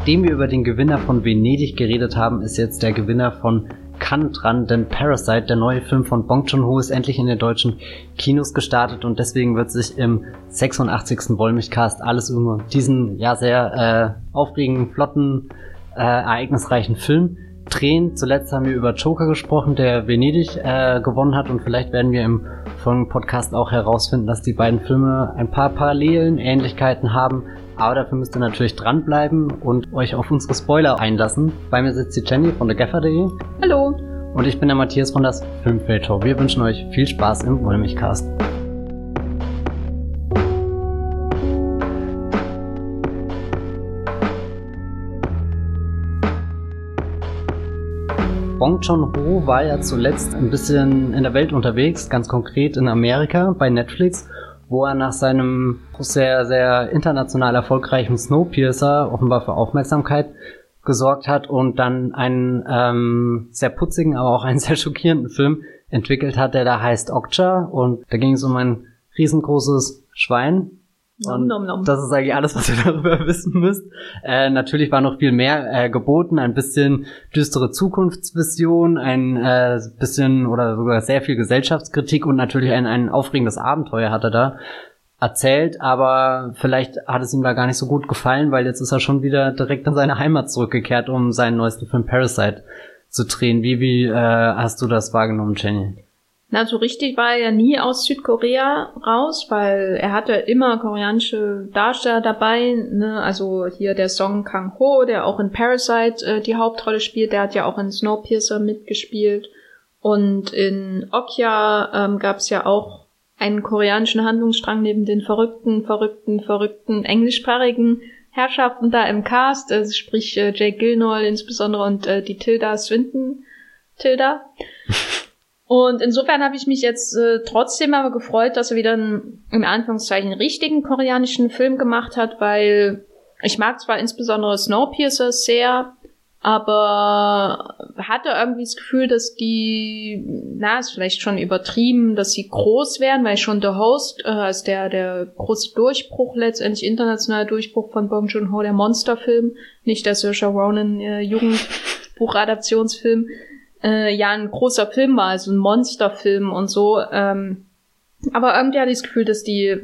nachdem wir über den Gewinner von Venedig geredet haben, ist jetzt der Gewinner von Cannes dran, denn Parasite, der neue Film von Bong Joon-ho, ist endlich in den deutschen Kinos gestartet und deswegen wird sich im 86. Wollmilchcast alles über diesen ja sehr äh, aufregenden, flotten, äh, ereignisreichen Film drehen. Zuletzt haben wir über Joker gesprochen, der Venedig äh, gewonnen hat und vielleicht werden wir im folgenden Podcast auch herausfinden, dass die beiden Filme ein paar Parallelen, Ähnlichkeiten haben, aber dafür müsst ihr natürlich dranbleiben und euch auf unsere Spoiler einlassen. Bei mir sitzt die Jenny von thegaffer.de. Hallo. Und ich bin der Matthias von das Filmfeldtor. Wir wünschen euch viel Spaß im Wollmilchcast. Bong Joon-ho war ja zuletzt ein bisschen in der Welt unterwegs, ganz konkret in Amerika bei Netflix wo er nach seinem sehr, sehr international erfolgreichen Snowpiercer offenbar für Aufmerksamkeit gesorgt hat und dann einen ähm, sehr putzigen, aber auch einen sehr schockierenden Film entwickelt hat, der da heißt Okja. Und da ging es um ein riesengroßes Schwein, nom, nom, nom. das ist eigentlich alles, was ihr darüber wissen müsst. Äh, natürlich war noch viel mehr äh, geboten, ein bisschen düstere Zukunftsvision, ein äh, bisschen oder sogar sehr viel Gesellschaftskritik und natürlich ein, ein aufregendes Abenteuer hat er da erzählt, aber vielleicht hat es ihm da gar nicht so gut gefallen, weil jetzt ist er schon wieder direkt in seine Heimat zurückgekehrt, um seinen neuesten Film Parasite zu drehen. Wie, wie äh, hast du das wahrgenommen, Jenny? Na, so richtig war er ja nie aus Südkorea raus, weil er hatte immer koreanische Darsteller dabei, ne? Also hier der Song Kang Ho, der auch in Parasite äh, die Hauptrolle spielt, der hat ja auch in Snowpiercer mitgespielt. Und in Okja ähm, gab es ja auch einen koreanischen Handlungsstrang neben den verrückten, verrückten, verrückten englischsprachigen Herrschaften da im Cast, also sprich äh, Jake Gilnoy insbesondere und äh, die Tilda Swinton. Tilda. Und insofern habe ich mich jetzt äh, trotzdem aber gefreut, dass er wieder einen, in Anführungszeichen, richtigen koreanischen Film gemacht hat, weil ich mag zwar insbesondere Snowpiercer sehr, aber hatte irgendwie das Gefühl, dass die, na, ist vielleicht schon übertrieben, dass sie groß werden, weil schon The Host, äh, als der, der große Durchbruch, letztendlich internationaler Durchbruch von Bong Joon-ho, der Monsterfilm, nicht der Saoirse Ronan äh, Jugendbuchadaptionsfilm, äh, ja ein großer Film war, also ein Monsterfilm und so. Ähm, aber irgendwie hatte ich das Gefühl, dass die,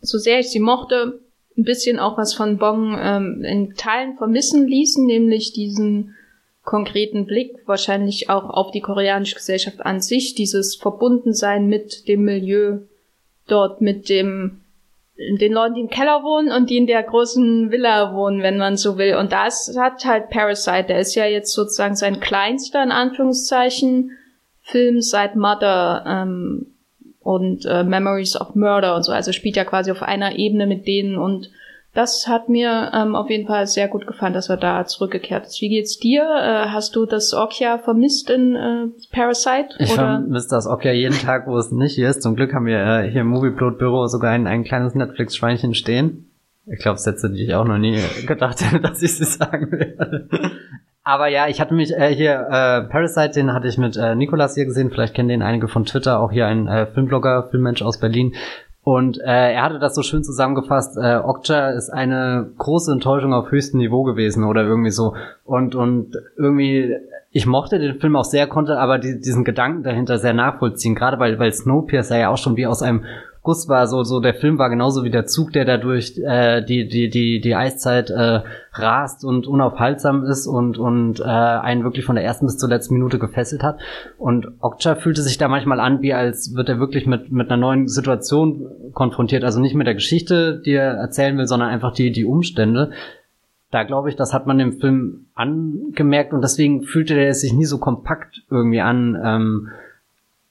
so sehr ich sie mochte, ein bisschen auch was von Bong ähm, in Teilen vermissen ließen, nämlich diesen konkreten Blick wahrscheinlich auch auf die koreanische Gesellschaft an sich, dieses Verbundensein mit dem Milieu dort, mit dem den Leuten, die im Keller wohnen und die in der großen Villa wohnen, wenn man so will. Und das hat halt Parasite, der ist ja jetzt sozusagen sein kleinster, in Anführungszeichen, Film seit Mother ähm, und äh, Memories of Murder und so. Also spielt ja quasi auf einer Ebene mit denen und das hat mir ähm, auf jeden Fall sehr gut gefallen, dass er da zurückgekehrt ist. Wie geht's dir? Äh, hast du das Okja vermisst in äh, Parasite? Ich vermisse das Okja jeden Tag, wo es nicht ist. Zum Glück haben wir äh, hier im Movieplot Büro sogar ein, ein kleines Netflix-Schweinchen stehen. Ich glaube, Sätze, die ich auch noch nie gedacht hätte, dass ich sie sagen werde. Aber ja, ich hatte mich äh, hier, äh, Parasite, den hatte ich mit äh, Nikolas hier gesehen, vielleicht kennen den einige von Twitter, auch hier ein äh, Filmblogger, Filmmensch aus Berlin, und äh, er hatte das so schön zusammengefasst, äh, Okja ist eine große Enttäuschung auf höchstem Niveau gewesen oder irgendwie so. Und, und irgendwie, ich mochte den Film auch sehr, konnte aber die, diesen Gedanken dahinter sehr nachvollziehen, gerade weil, weil Snowpiercer ja auch schon wie aus einem Guss war so, so der Film war genauso wie der Zug, der dadurch äh, die, die, die, die Eiszeit äh, rast und unaufhaltsam ist und, und äh, einen wirklich von der ersten bis zur letzten Minute gefesselt hat. Und Okja fühlte sich da manchmal an, wie als wird er wirklich mit, mit einer neuen Situation konfrontiert. Also nicht mit der Geschichte, die er erzählen will, sondern einfach die, die Umstände. Da glaube ich, das hat man dem Film angemerkt und deswegen fühlte er sich nie so kompakt irgendwie an. Ähm,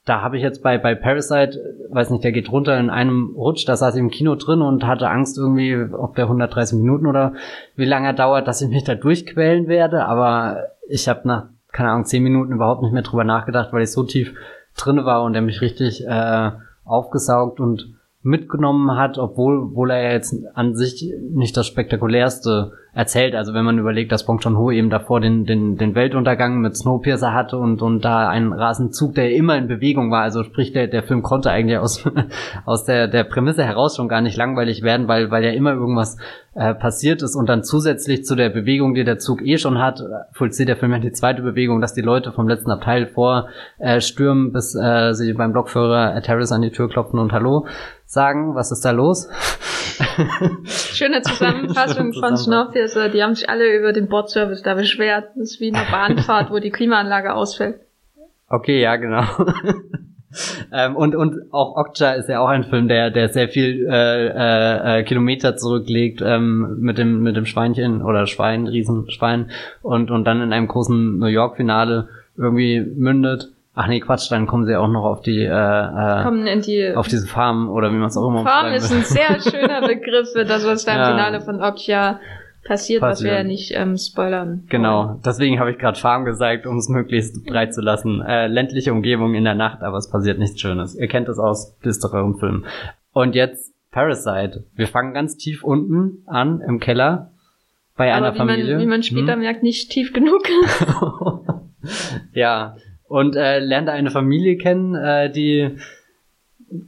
da habe ich jetzt bei, bei Parasite, weiß nicht, der geht runter in einem Rutsch, da saß ich im Kino drin und hatte Angst irgendwie, ob der 130 Minuten oder wie lange er dauert, dass ich mich da durchquälen werde, aber ich habe nach, keine Ahnung, 10 Minuten überhaupt nicht mehr drüber nachgedacht, weil ich so tief drin war und er mich richtig äh, aufgesaugt und mitgenommen hat, obwohl, obwohl er jetzt an sich nicht das spektakulärste erzählt. Also wenn man überlegt, dass Bong Joon-ho eben davor den, den, den Weltuntergang mit Snowpiercer hatte und, und da einen Rasenzug, der immer in Bewegung war. Also sprich, der, der Film konnte eigentlich aus, aus der, der Prämisse heraus schon gar nicht langweilig werden, weil, weil ja immer irgendwas äh, passiert ist und dann zusätzlich zu der Bewegung, die der Zug eh schon hat, vollzieht der Film ja die zweite Bewegung, dass die Leute vom letzten Abteil vor äh, stürmen, bis äh, sie beim Blockführer Terrace an die Tür klopfen und Hallo sagen. Was ist da los? Schöne Zusammenfassung von Snowpiercer. Die haben sich alle über den Bordservice da beschwert. Das ist wie eine Bahnfahrt, wo die Klimaanlage ausfällt. Okay, ja, genau. ähm, und, und auch Okja ist ja auch ein Film, der, der sehr viel äh, äh, äh, Kilometer zurücklegt ähm, mit dem mit dem Schweinchen oder Schwein, Riesenschwein und und dann in einem großen New York Finale irgendwie mündet. Ach nee, Quatsch, dann kommen sie auch noch auf die, äh, äh, kommen in die auf diese Farm oder wie man es auch immer Farm ist ein sehr schöner Begriff für das, was da im ja. Finale von Okja passiert, passiert, was wir ja nicht ähm, spoilern. Genau, deswegen habe ich gerade Farm gesagt, um es möglichst breit zu lassen. Äh, ländliche Umgebung in der Nacht, aber es passiert nichts Schönes. Ihr kennt es aus düstereren Filmen. Und jetzt Parasite. Wir fangen ganz tief unten an, im Keller, bei aber einer wie Familie. Man, wie man später hm? merkt, nicht tief genug. ja, und äh, lernt eine Familie kennen, äh, die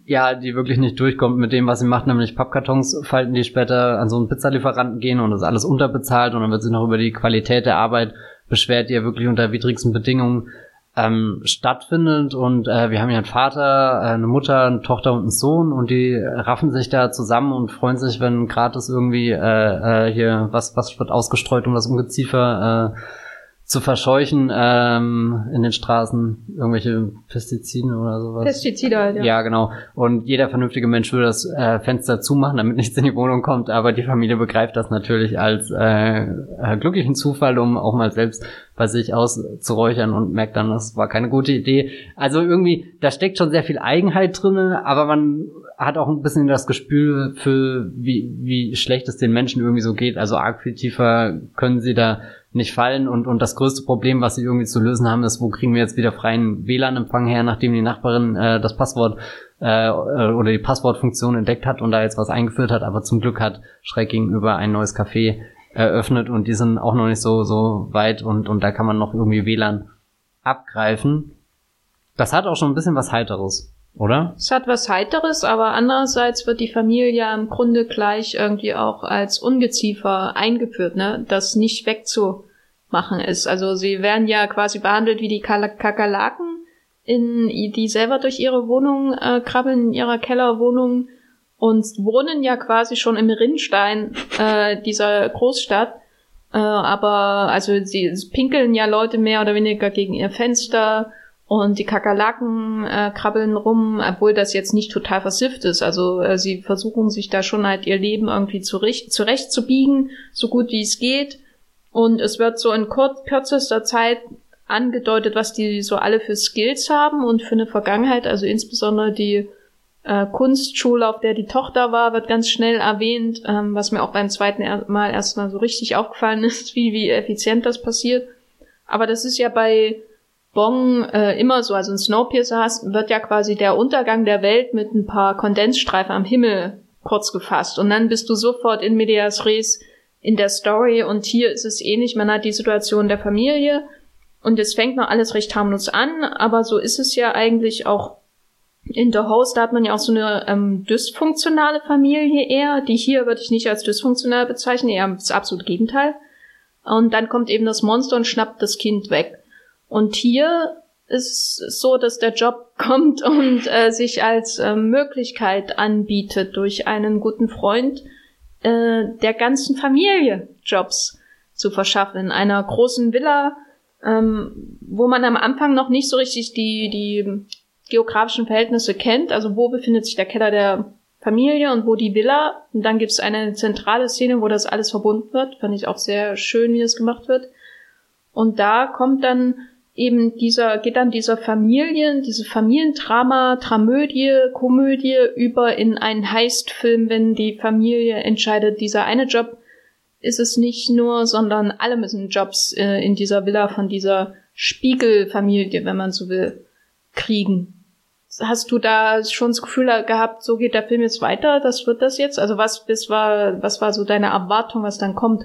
ja, die wirklich nicht durchkommt mit dem, was sie macht, nämlich Pappkartons falten, die später an so einen Pizzalieferanten gehen und das alles unterbezahlt und dann wird sie noch über die Qualität der Arbeit beschwert, die ja wirklich unter widrigsten Bedingungen ähm, stattfindet. Und äh, wir haben ja einen Vater, äh, eine Mutter, eine Tochter und einen Sohn und die raffen sich da zusammen und freuen sich, wenn gratis irgendwie äh, äh, hier was was wird ausgestreut, um das Ungeziefer äh, zu verscheuchen ähm, in den Straßen irgendwelche Pestizide oder sowas. Pestizide halt, ja. Ja, genau. Und jeder vernünftige Mensch würde das äh, Fenster zumachen, damit nichts in die Wohnung kommt, aber die Familie begreift das natürlich als äh, äh, glücklichen Zufall, um auch mal selbst bei sich auszuräuchern und merkt dann, das war keine gute Idee. Also irgendwie, da steckt schon sehr viel Eigenheit drinne, aber man hat auch ein bisschen das Gespür für, wie, wie schlecht es den Menschen irgendwie so geht. Also arg viel tiefer können sie da nicht fallen und, und das größte Problem, was sie irgendwie zu lösen haben, ist, wo kriegen wir jetzt wieder freien WLAN-Empfang her, nachdem die Nachbarin äh, das Passwort äh, oder die Passwortfunktion entdeckt hat und da jetzt was eingeführt hat, aber zum Glück hat schräg gegenüber ein neues Café eröffnet und die sind auch noch nicht so, so weit und, und da kann man noch irgendwie WLAN abgreifen. Das hat auch schon ein bisschen was Heiteres oder? Es hat was Heiteres, aber andererseits wird die Familie ja im Grunde gleich irgendwie auch als Ungeziefer eingeführt, ne? Das nicht wegzumachen ist. Also sie werden ja quasi behandelt wie die Kakerlaken, in, die selber durch ihre Wohnung äh, krabbeln, in ihrer Kellerwohnung und wohnen ja quasi schon im Rinnstein äh, dieser Großstadt. Äh, aber also sie pinkeln ja Leute mehr oder weniger gegen ihr Fenster und die Kakerlaken äh, krabbeln rum, obwohl das jetzt nicht total versifft ist. Also äh, sie versuchen sich da schon halt ihr Leben irgendwie zurecht, zurecht zu biegen, so gut wie es geht. Und es wird so in kurz, kürzester Zeit angedeutet, was die so alle für Skills haben und für eine Vergangenheit. Also insbesondere die äh, Kunstschule, auf der die Tochter war, wird ganz schnell erwähnt, ähm, was mir auch beim zweiten Mal erstmal so richtig aufgefallen ist, wie, wie effizient das passiert. Aber das ist ja bei Bong äh, immer so, also ein Snowpiercer hast, wird ja quasi der Untergang der Welt mit ein paar Kondensstreifen am Himmel kurz gefasst. Und dann bist du sofort in Medias Res in der Story und hier ist es ähnlich. Man hat die Situation der Familie und es fängt noch alles recht harmlos an, aber so ist es ja eigentlich auch in The Host, da hat man ja auch so eine ähm, dysfunktionale Familie eher. Die hier würde ich nicht als dysfunktional bezeichnen, eher das absolute Gegenteil. Und dann kommt eben das Monster und schnappt das Kind weg. Und hier ist so, dass der Job kommt und äh, sich als äh, Möglichkeit anbietet, durch einen guten Freund äh, der ganzen Familie Jobs zu verschaffen. In einer großen Villa, ähm, wo man am Anfang noch nicht so richtig die, die geografischen Verhältnisse kennt. Also wo befindet sich der Keller der Familie und wo die Villa. Und dann gibt es eine zentrale Szene, wo das alles verbunden wird. Fand ich auch sehr schön, wie das gemacht wird. Und da kommt dann eben dieser, geht dann dieser Familien, diese Familiendrama, Dramödie, Komödie über in einen Heistfilm, wenn die Familie entscheidet, dieser eine Job ist es nicht nur, sondern alle müssen Jobs äh, in dieser Villa von dieser Spiegelfamilie, wenn man so will, kriegen. Hast du da schon das Gefühl gehabt, so geht der Film jetzt weiter, das wird das jetzt? Also was bis war, was war so deine Erwartung, was dann kommt?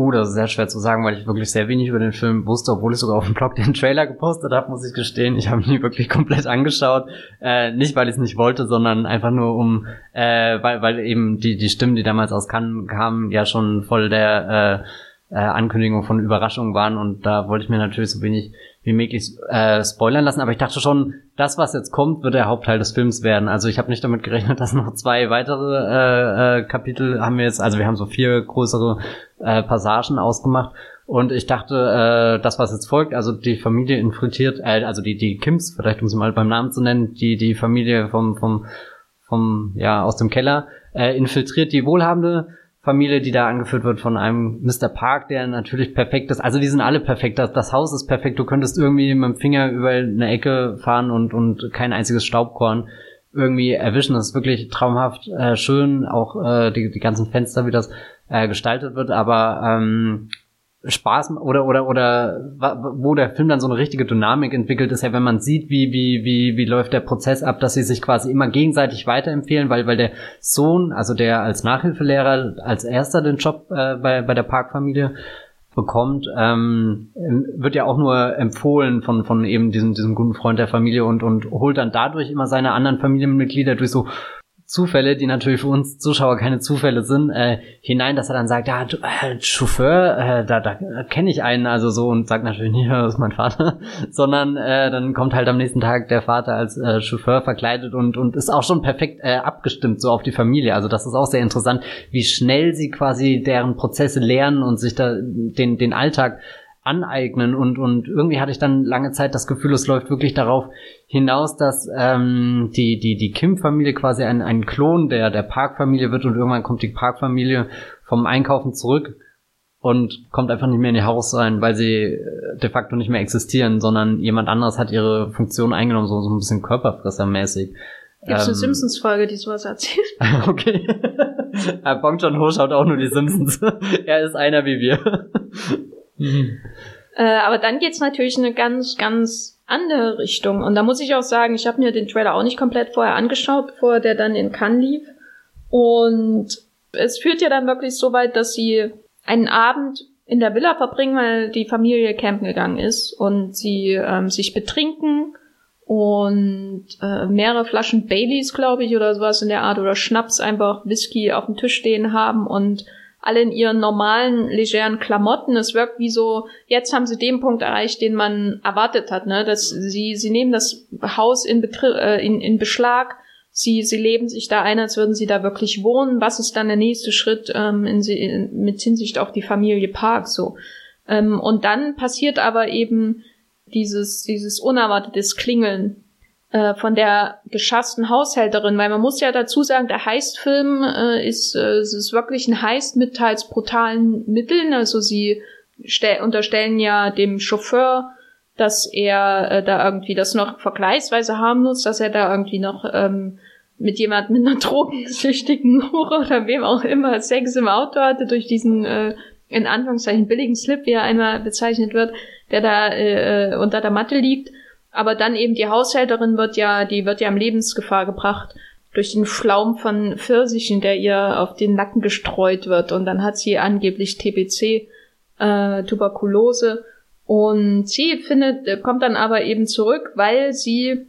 Oh, das ist sehr schwer zu sagen, weil ich wirklich sehr wenig über den Film wusste, obwohl ich sogar auf dem Blog den Trailer gepostet habe, muss ich gestehen. Ich habe ihn nie wirklich komplett angeschaut. Äh, nicht, weil ich es nicht wollte, sondern einfach nur um, äh, weil, weil eben die, die Stimmen, die damals aus Cannes kamen, ja schon voll der äh, äh, Ankündigung von Überraschungen waren und da wollte ich mir natürlich so wenig wie möglich äh, spoilern lassen, aber ich dachte schon, das, was jetzt kommt, wird der Hauptteil des Films werden. Also ich habe nicht damit gerechnet, dass noch zwei weitere äh, äh, Kapitel haben wir jetzt, also wir haben so vier größere äh, Passagen ausgemacht. Und ich dachte, äh, das, was jetzt folgt, also die Familie infiltriert, äh, also die, die Kims, vielleicht um sie mal beim Namen zu nennen, die, die Familie vom, vom, vom, ja, aus dem Keller, äh, infiltriert die wohlhabende Familie, die da angeführt wird von einem Mr. Park, der natürlich perfekt ist. Also die sind alle perfekt. Das, das Haus ist perfekt. Du könntest irgendwie mit dem Finger über eine Ecke fahren und, und kein einziges Staubkorn irgendwie erwischen. Das ist wirklich traumhaft äh, schön. Auch äh, die, die ganzen Fenster, wie das äh, gestaltet wird. Aber ähm, Spaß oder oder oder wo der Film dann so eine richtige Dynamik entwickelt, ist ja, wenn man sieht, wie wie wie wie läuft der Prozess ab, dass sie sich quasi immer gegenseitig weiterempfehlen, weil weil der Sohn, also der als Nachhilfelehrer als erster den Job äh, bei bei der Parkfamilie bekommt, ähm, wird ja auch nur empfohlen von von eben diesem diesem guten Freund der Familie und und holt dann dadurch immer seine anderen Familienmitglieder durch so Zufälle, die natürlich für uns Zuschauer keine Zufälle sind, äh, hinein, dass er dann sagt, ja, du, äh, Chauffeur, äh, da, da kenne ich einen, also so und sagt natürlich nicht, das ist mein Vater, sondern äh, dann kommt halt am nächsten Tag der Vater als äh, Chauffeur verkleidet und und ist auch schon perfekt äh, abgestimmt so auf die Familie. Also das ist auch sehr interessant, wie schnell sie quasi deren Prozesse lernen und sich da den den Alltag aneignen und und irgendwie hatte ich dann lange Zeit das Gefühl, es läuft wirklich darauf hinaus, dass ähm, die die die Kim-Familie quasi ein ein Klon der der Park-Familie wird und irgendwann kommt die Park-Familie vom Einkaufen zurück und kommt einfach nicht mehr in ihr Haus rein, weil sie äh, de facto nicht mehr existieren, sondern jemand anderes hat ihre Funktion eingenommen, so, so ein bisschen Körperfressermäßig. Gibt ähm, eine Simpsons-Folge, die sowas erzählt? okay. Bong Joon-ho schaut auch nur die Simpsons. er ist einer wie wir. Mhm. Äh, aber dann geht's natürlich in eine ganz, ganz andere Richtung. Und da muss ich auch sagen, ich habe mir den Trailer auch nicht komplett vorher angeschaut, bevor der dann in Cannes lief. Und es führt ja dann wirklich so weit, dass sie einen Abend in der Villa verbringen, weil die Familie campen gegangen ist und sie ähm, sich betrinken und äh, mehrere Flaschen Baileys, glaube ich, oder sowas in der Art oder Schnaps einfach Whisky auf dem Tisch stehen haben und alle in ihren normalen, legeren Klamotten. Es wirkt wie so, jetzt haben sie den Punkt erreicht, den man erwartet hat, ne? Dass sie, sie nehmen das Haus in, Betri äh, in, in Beschlag, sie, sie leben sich da ein, als würden sie da wirklich wohnen. Was ist dann der nächste Schritt ähm, in, in, mit Hinsicht auf die Familie Park so? Ähm, und dann passiert aber eben dieses, dieses unerwartetes Klingeln äh, von der geschassten Haushälterin, weil man muss ja dazu sagen, der Heistfilm äh, ist, äh, ist wirklich ein Heist mit teils brutalen Mitteln. Also sie unterstellen ja dem Chauffeur, dass er äh, da irgendwie das noch vergleichsweise haben muss, dass er da irgendwie noch ähm, mit jemand mit einer drogensüchtigen Hure oder wem auch immer Sex im Auto hatte durch diesen äh, in Anführungszeichen billigen Slip, wie er einmal bezeichnet wird, der da äh, äh unter der Matte liegt. Aber dann eben die Haushälterin wird ja, die wird ja in Lebensgefahr gebracht durch den Flaum von Pfirsichen, der ihr auf den Nacken gestreut wird. Und dann hat sie angeblich TBC, äh, Tuberkulose. Und sie findet, kommt dann aber eben zurück, weil sie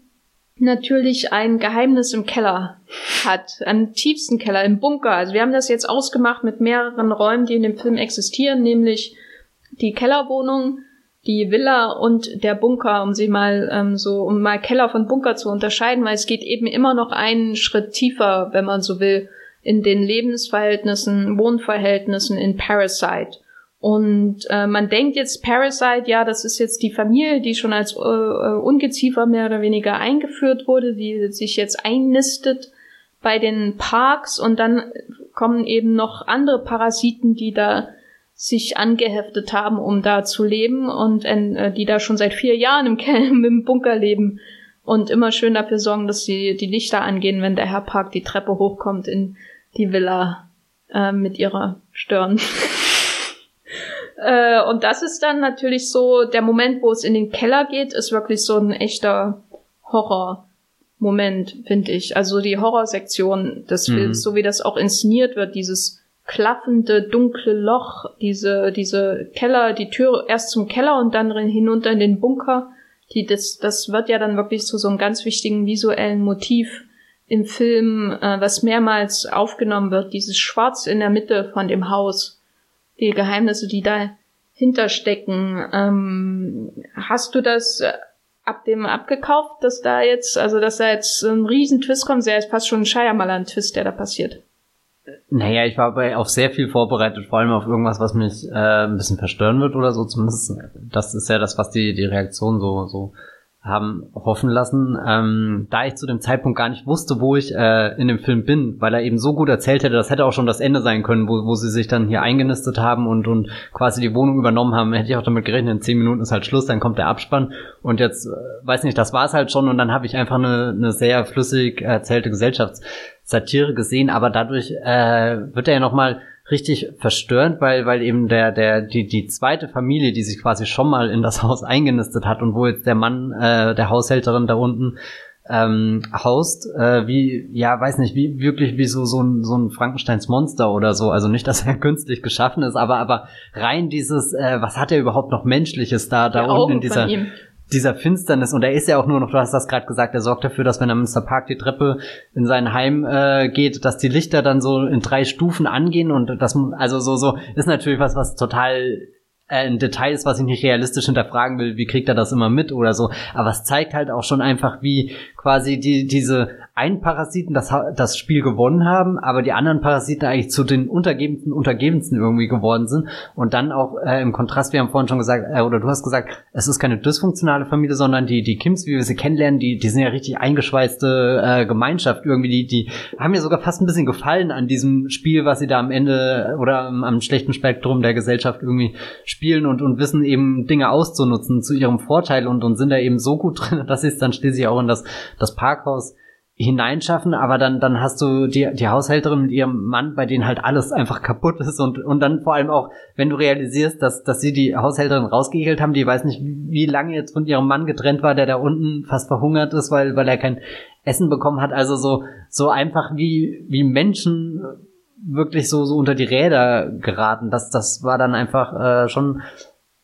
natürlich ein Geheimnis im Keller hat, einen tiefsten Keller, im Bunker. Also wir haben das jetzt ausgemacht mit mehreren Räumen, die in dem Film existieren, nämlich die Kellerwohnung, die Villa und der Bunker, um sie mal ähm, so, um mal Keller von Bunker zu unterscheiden, weil es geht eben immer noch einen Schritt tiefer, wenn man so will, in den Lebensverhältnissen, Wohnverhältnissen in Parasite. Und äh, man denkt jetzt Parasite, ja, das ist jetzt die Familie, die schon als äh, äh Ungeziefer mehr oder weniger eingeführt wurde, die sich jetzt einnistet bei den Parks und dann kommen eben noch andere Parasiten, die da sich angeheftet haben, um da zu leben und äh, die da schon seit vier Jahren im, Keller, im Bunker leben und immer schön dafür sorgen, dass sie die Lichter angehen, wenn der Herr Park die Treppe hochkommt in die Villa äh, mit ihrer Stirn. äh, und das ist dann natürlich so, der Moment, wo es in den Keller geht, ist wirklich so ein echter Horror-Moment, finde ich. Also die Horrorsektion des mhm. Films, so wie das auch inszeniert wird, dieses klaffende dunkle Loch, diese diese Keller, die Tür erst zum Keller und dann hinunter in den Bunker. Die das das wird ja dann wirklich zu so einem ganz wichtigen visuellen Motiv im Film, äh, was mehrmals aufgenommen wird, dieses Schwarz in der Mitte von dem Haus, die Geheimnisse, die dahinter stecken. Ähm, hast du das äh, ab dem abgekauft, dass da jetzt, also dass da jetzt ein riesen Twist kommt, sehr ist fast schon ein Shyamalan-Twist, der da passiert. Naja, ich war bei, auf sehr viel vorbereitet, vor allem auf irgendwas, was mich äh, ein bisschen verstören wird oder so. Zumindest, das ist ja das, was die, die Reaktion so, so haben hoffen lassen, ähm, da ich zu dem Zeitpunkt gar nicht wusste, wo ich äh, in dem Film bin, weil er eben so gut erzählt hätte, das hätte auch schon das Ende sein können, wo, wo sie sich dann hier eingenistet haben und, und quasi die Wohnung übernommen haben, hätte ich auch damit gerechnet, in zehn Minuten ist halt Schluss, dann kommt der Abspann. Und jetzt, äh, weiß nicht, das war es halt schon und dann habe ich einfach eine, eine sehr flüssig erzählte Gesellschaftssatire gesehen, aber dadurch äh, wird er ja nochmal richtig verstörend, weil, weil eben der, der, die, die zweite Familie, die sich quasi schon mal in das Haus eingenistet hat und wo jetzt der Mann äh, der Haushälterin da unten ähm, haust, äh, wie, ja, weiß nicht, wie wirklich wie so, so ein, so ein Frankensteins Monster oder so. Also nicht, dass er künstlich geschaffen ist, aber, aber rein dieses, äh, was hat er überhaupt noch Menschliches da, da unten in dieser, dieser Finsternis und er ist ja auch nur noch, du hast das gerade gesagt, er sorgt dafür, dass wenn er im Mr. Park die Treppe in sein Heim äh, geht, dass die Lichter dann so in drei Stufen angehen und das also so so ist natürlich was was total äh, ein Detail ist, was ich nicht realistisch hinterfragen will, wie kriegt er das immer mit oder so, aber es zeigt halt auch schon einfach, wie quasi die diese einen Parasiten das, das Spiel gewonnen haben, aber die anderen Parasiten eigentlich zu den untergebensten Untergebensten irgendwie geworden sind. Und dann auch äh, im Kontrast, wir haben vorhin schon gesagt, äh, oder du hast gesagt, es ist keine dysfunktionale Familie, sondern die, die Kims, wie wir sie kennenlernen, die, die sind ja richtig eingeschweißte äh, Gemeinschaft irgendwie. Die, die haben mir sogar fast ein bisschen gefallen an diesem Spiel, was sie da am Ende oder am, am schlechten Spektrum der Gesellschaft irgendwie spielen und, und wissen eben Dinge auszunutzen zu ihrem Vorteil und, und sind da eben so gut drin, dass sie es dann schließlich auch in das, das Parkhaus hineinschaffen, aber dann, dann hast du die, die Haushälterin mit ihrem Mann, bei denen halt alles einfach kaputt ist und, und dann vor allem auch, wenn du realisierst, dass, dass sie die Haushälterin rausgehegelt haben, die weiß nicht, wie lange jetzt von ihrem Mann getrennt war, der da unten fast verhungert ist, weil, weil er kein Essen bekommen hat, also so, so einfach wie, wie Menschen wirklich so, so unter die Räder geraten, das, das war dann einfach äh, schon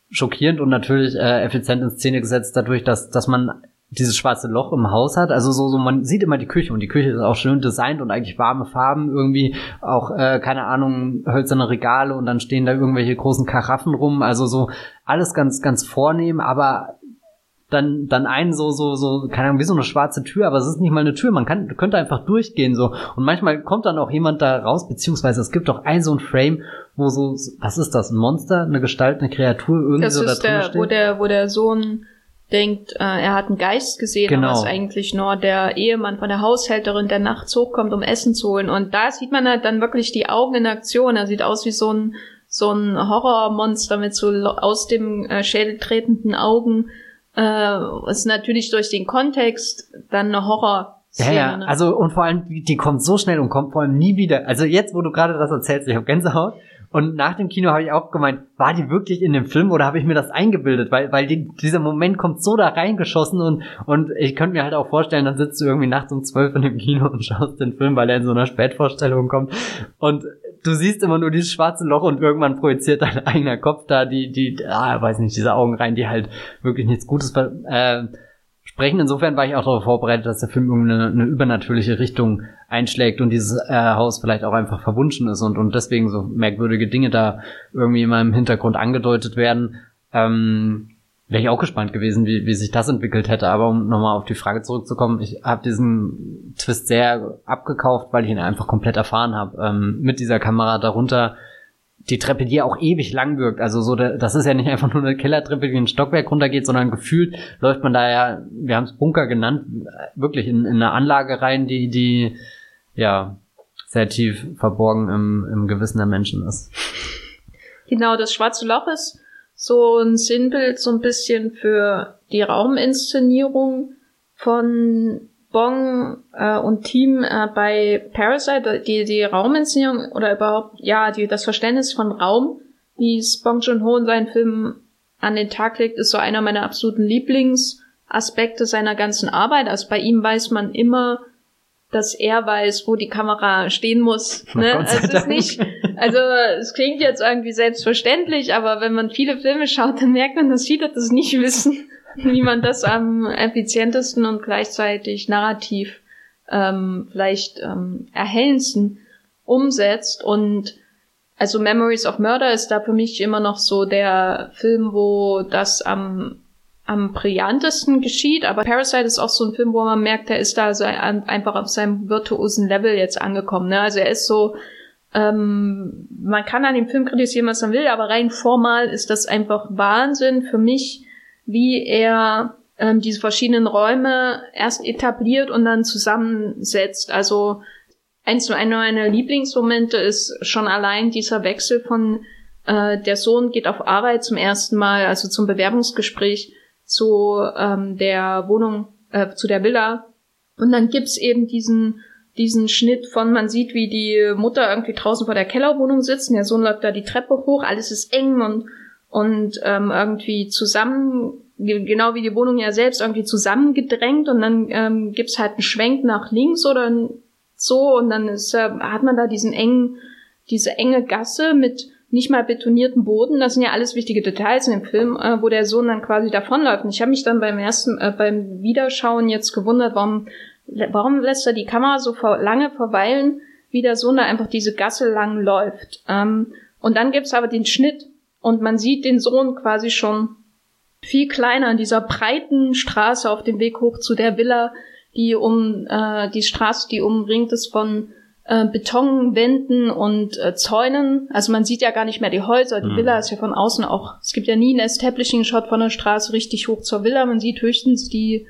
schockierend und natürlich äh, effizient in Szene gesetzt dadurch, dass, dass man dieses schwarze Loch im Haus hat. Also so, so man sieht immer die Küche und die Küche ist auch schön designt und eigentlich warme Farben irgendwie auch äh, keine Ahnung hölzerne Regale und dann stehen da irgendwelche großen Karaffen rum. Also so alles ganz ganz vornehm, aber dann dann ein so so so keine Ahnung wie so eine schwarze Tür, aber es ist nicht mal eine Tür. Man kann könnte einfach durchgehen so und manchmal kommt dann auch jemand da raus beziehungsweise es gibt auch ein so ein Frame wo so was ist das ein Monster eine Gestalt eine Kreatur irgendwie das so ist da der, steht. wo der wo der Sohn denkt, äh, er hat einen Geist gesehen, Genau. aber ist eigentlich nur der Ehemann von der Haushälterin, der nachts hochkommt, um Essen zu holen. Und da sieht man halt dann wirklich die Augen in Aktion. Er sieht aus wie so ein so ein Horrormonster mit so aus dem äh, Schädel tretenden Augen. Äh, ist natürlich durch den Kontext dann eine Horror. Ja, ja, ne? also und vor allem, die, die kommt so schnell und kommt vor allem nie wieder. Also jetzt, wo du gerade das erzählst, ich habe Gänsehaut. Und nach dem Kino habe ich auch gemeint, war die wirklich in dem Film oder habe ich mir das eingebildet? Weil, weil die, dieser Moment kommt so da reingeschossen und, und ich könnte mir halt auch vorstellen, dann sitzt du irgendwie nachts um zwölf in dem Kino und schaust den Film, weil er in so einer Spätvorstellung kommt. Und du siehst immer nur dieses schwarze Loch und irgendwann projiziert dein eigener Kopf da die, die, ah, weiß nicht, diese Augen rein, die halt wirklich nichts Gutes äh, sprechen. Insofern war ich auch darauf vorbereitet, dass der Film irgendeine eine übernatürliche Richtung einschlägt und dieses äh, Haus vielleicht auch einfach verwunschen ist und, und deswegen so merkwürdige Dinge da irgendwie immer im Hintergrund angedeutet werden. Ähm, Wäre ich auch gespannt gewesen, wie, wie sich das entwickelt hätte. Aber um nochmal auf die Frage zurückzukommen, ich habe diesen Twist sehr abgekauft, weil ich ihn einfach komplett erfahren habe. Ähm, mit dieser Kamera darunter die Treppe, die ja auch ewig lang wirkt. Also so, da- das ist ja nicht einfach nur eine Kellertreppe, die ein Stockwerk runtergeht, sondern gefühlt läuft man da ja, wir haben es Bunker genannt, wirklich in, in eine Anlage rein, die, die ja sehr tief verborgen im, im Gewissen der Menschen ist. Genau, das schwarze Loch ist so ein Sinnbild so ein bisschen für die Rauminszenierung von Bong äh, und Team äh, bei Parasite, die, die Rauminszenierung oder überhaupt, ja, die, das Verständnis von Raum, wie es Bong Joon-ho in seinen Filmen an den Tag legt, ist so einer meiner absoluten Lieblingsaspekte seiner ganzen Arbeit. Also bei ihm weiß man immer, dass er weiß, wo die Kamera stehen muss. Ne? Gott Also es ist nicht, also es klingt jetzt irgendwie selbstverständlich, aber wenn man viele Filme schaut, dann merkt man, dass viele das nicht wissen, wie man das am effizientesten und gleichzeitig narrativ ähm, vielleicht ähm, erhellendsten umsetzt. Und also Memories of Murder ist da für mich immer noch so der Film, wo das am am brillantesten geschieht, aber Parasite ist auch so ein Film, wo man merkt, er ist da so ein, einfach auf seinem virtuosen Level jetzt angekommen. Ne? Also er ist so, ähm, man kann an dem Film kritisieren, was man will, aber rein formal ist das einfach Wahnsinn für mich, wie er ähm, diese verschiedenen Räume erst etabliert und dann zusammensetzt. Also eins einer meiner Lieblingsmomente ist schon allein dieser Wechsel von äh, der Sohn geht auf Arbeit zum ersten Mal, also zum Bewerbungsgespräch zu ähm, der Wohnung, äh, zu der Villa. Und dann gibt's eben diesen diesen Schnitt von, man sieht, wie die Mutter irgendwie draußen vor der Kellerwohnung sitzt, und der Sohn läuft da die Treppe hoch, alles ist eng und, und ähm, irgendwie zusammen, ge- genau wie die Wohnung ja selbst, irgendwie zusammengedrängt und dann ähm, gibt's halt einen Schwenk nach links oder so und dann ist, äh, hat man da diesen engen, diese enge Gasse mit nicht mal betonierten Boden. Das sind ja alles wichtige Details in dem Film, äh, wo der Sohn dann quasi davonläuft. Und ich habe mich dann beim ersten, äh, beim Wiederschauen jetzt gewundert, warum, warum lässt er die Kamera so ver lange verweilen, wie der Sohn da einfach diese Gasse lang läuft. Ähm, und dann gibt's aber den Schnitt und man sieht den Sohn quasi schon viel kleiner in dieser breiten Straße auf dem Weg hoch zu der Villa, die um äh, die Straße, die umringt ist von äh, Betonwänden und äh, Zäunen. Also man sieht ja gar nicht mehr die Häuser. Die Mhm. Villa ist ja von außen auch. Es gibt ja nie einen Establishing-Shot von der Straße richtig hoch zur Villa. Man sieht höchstens die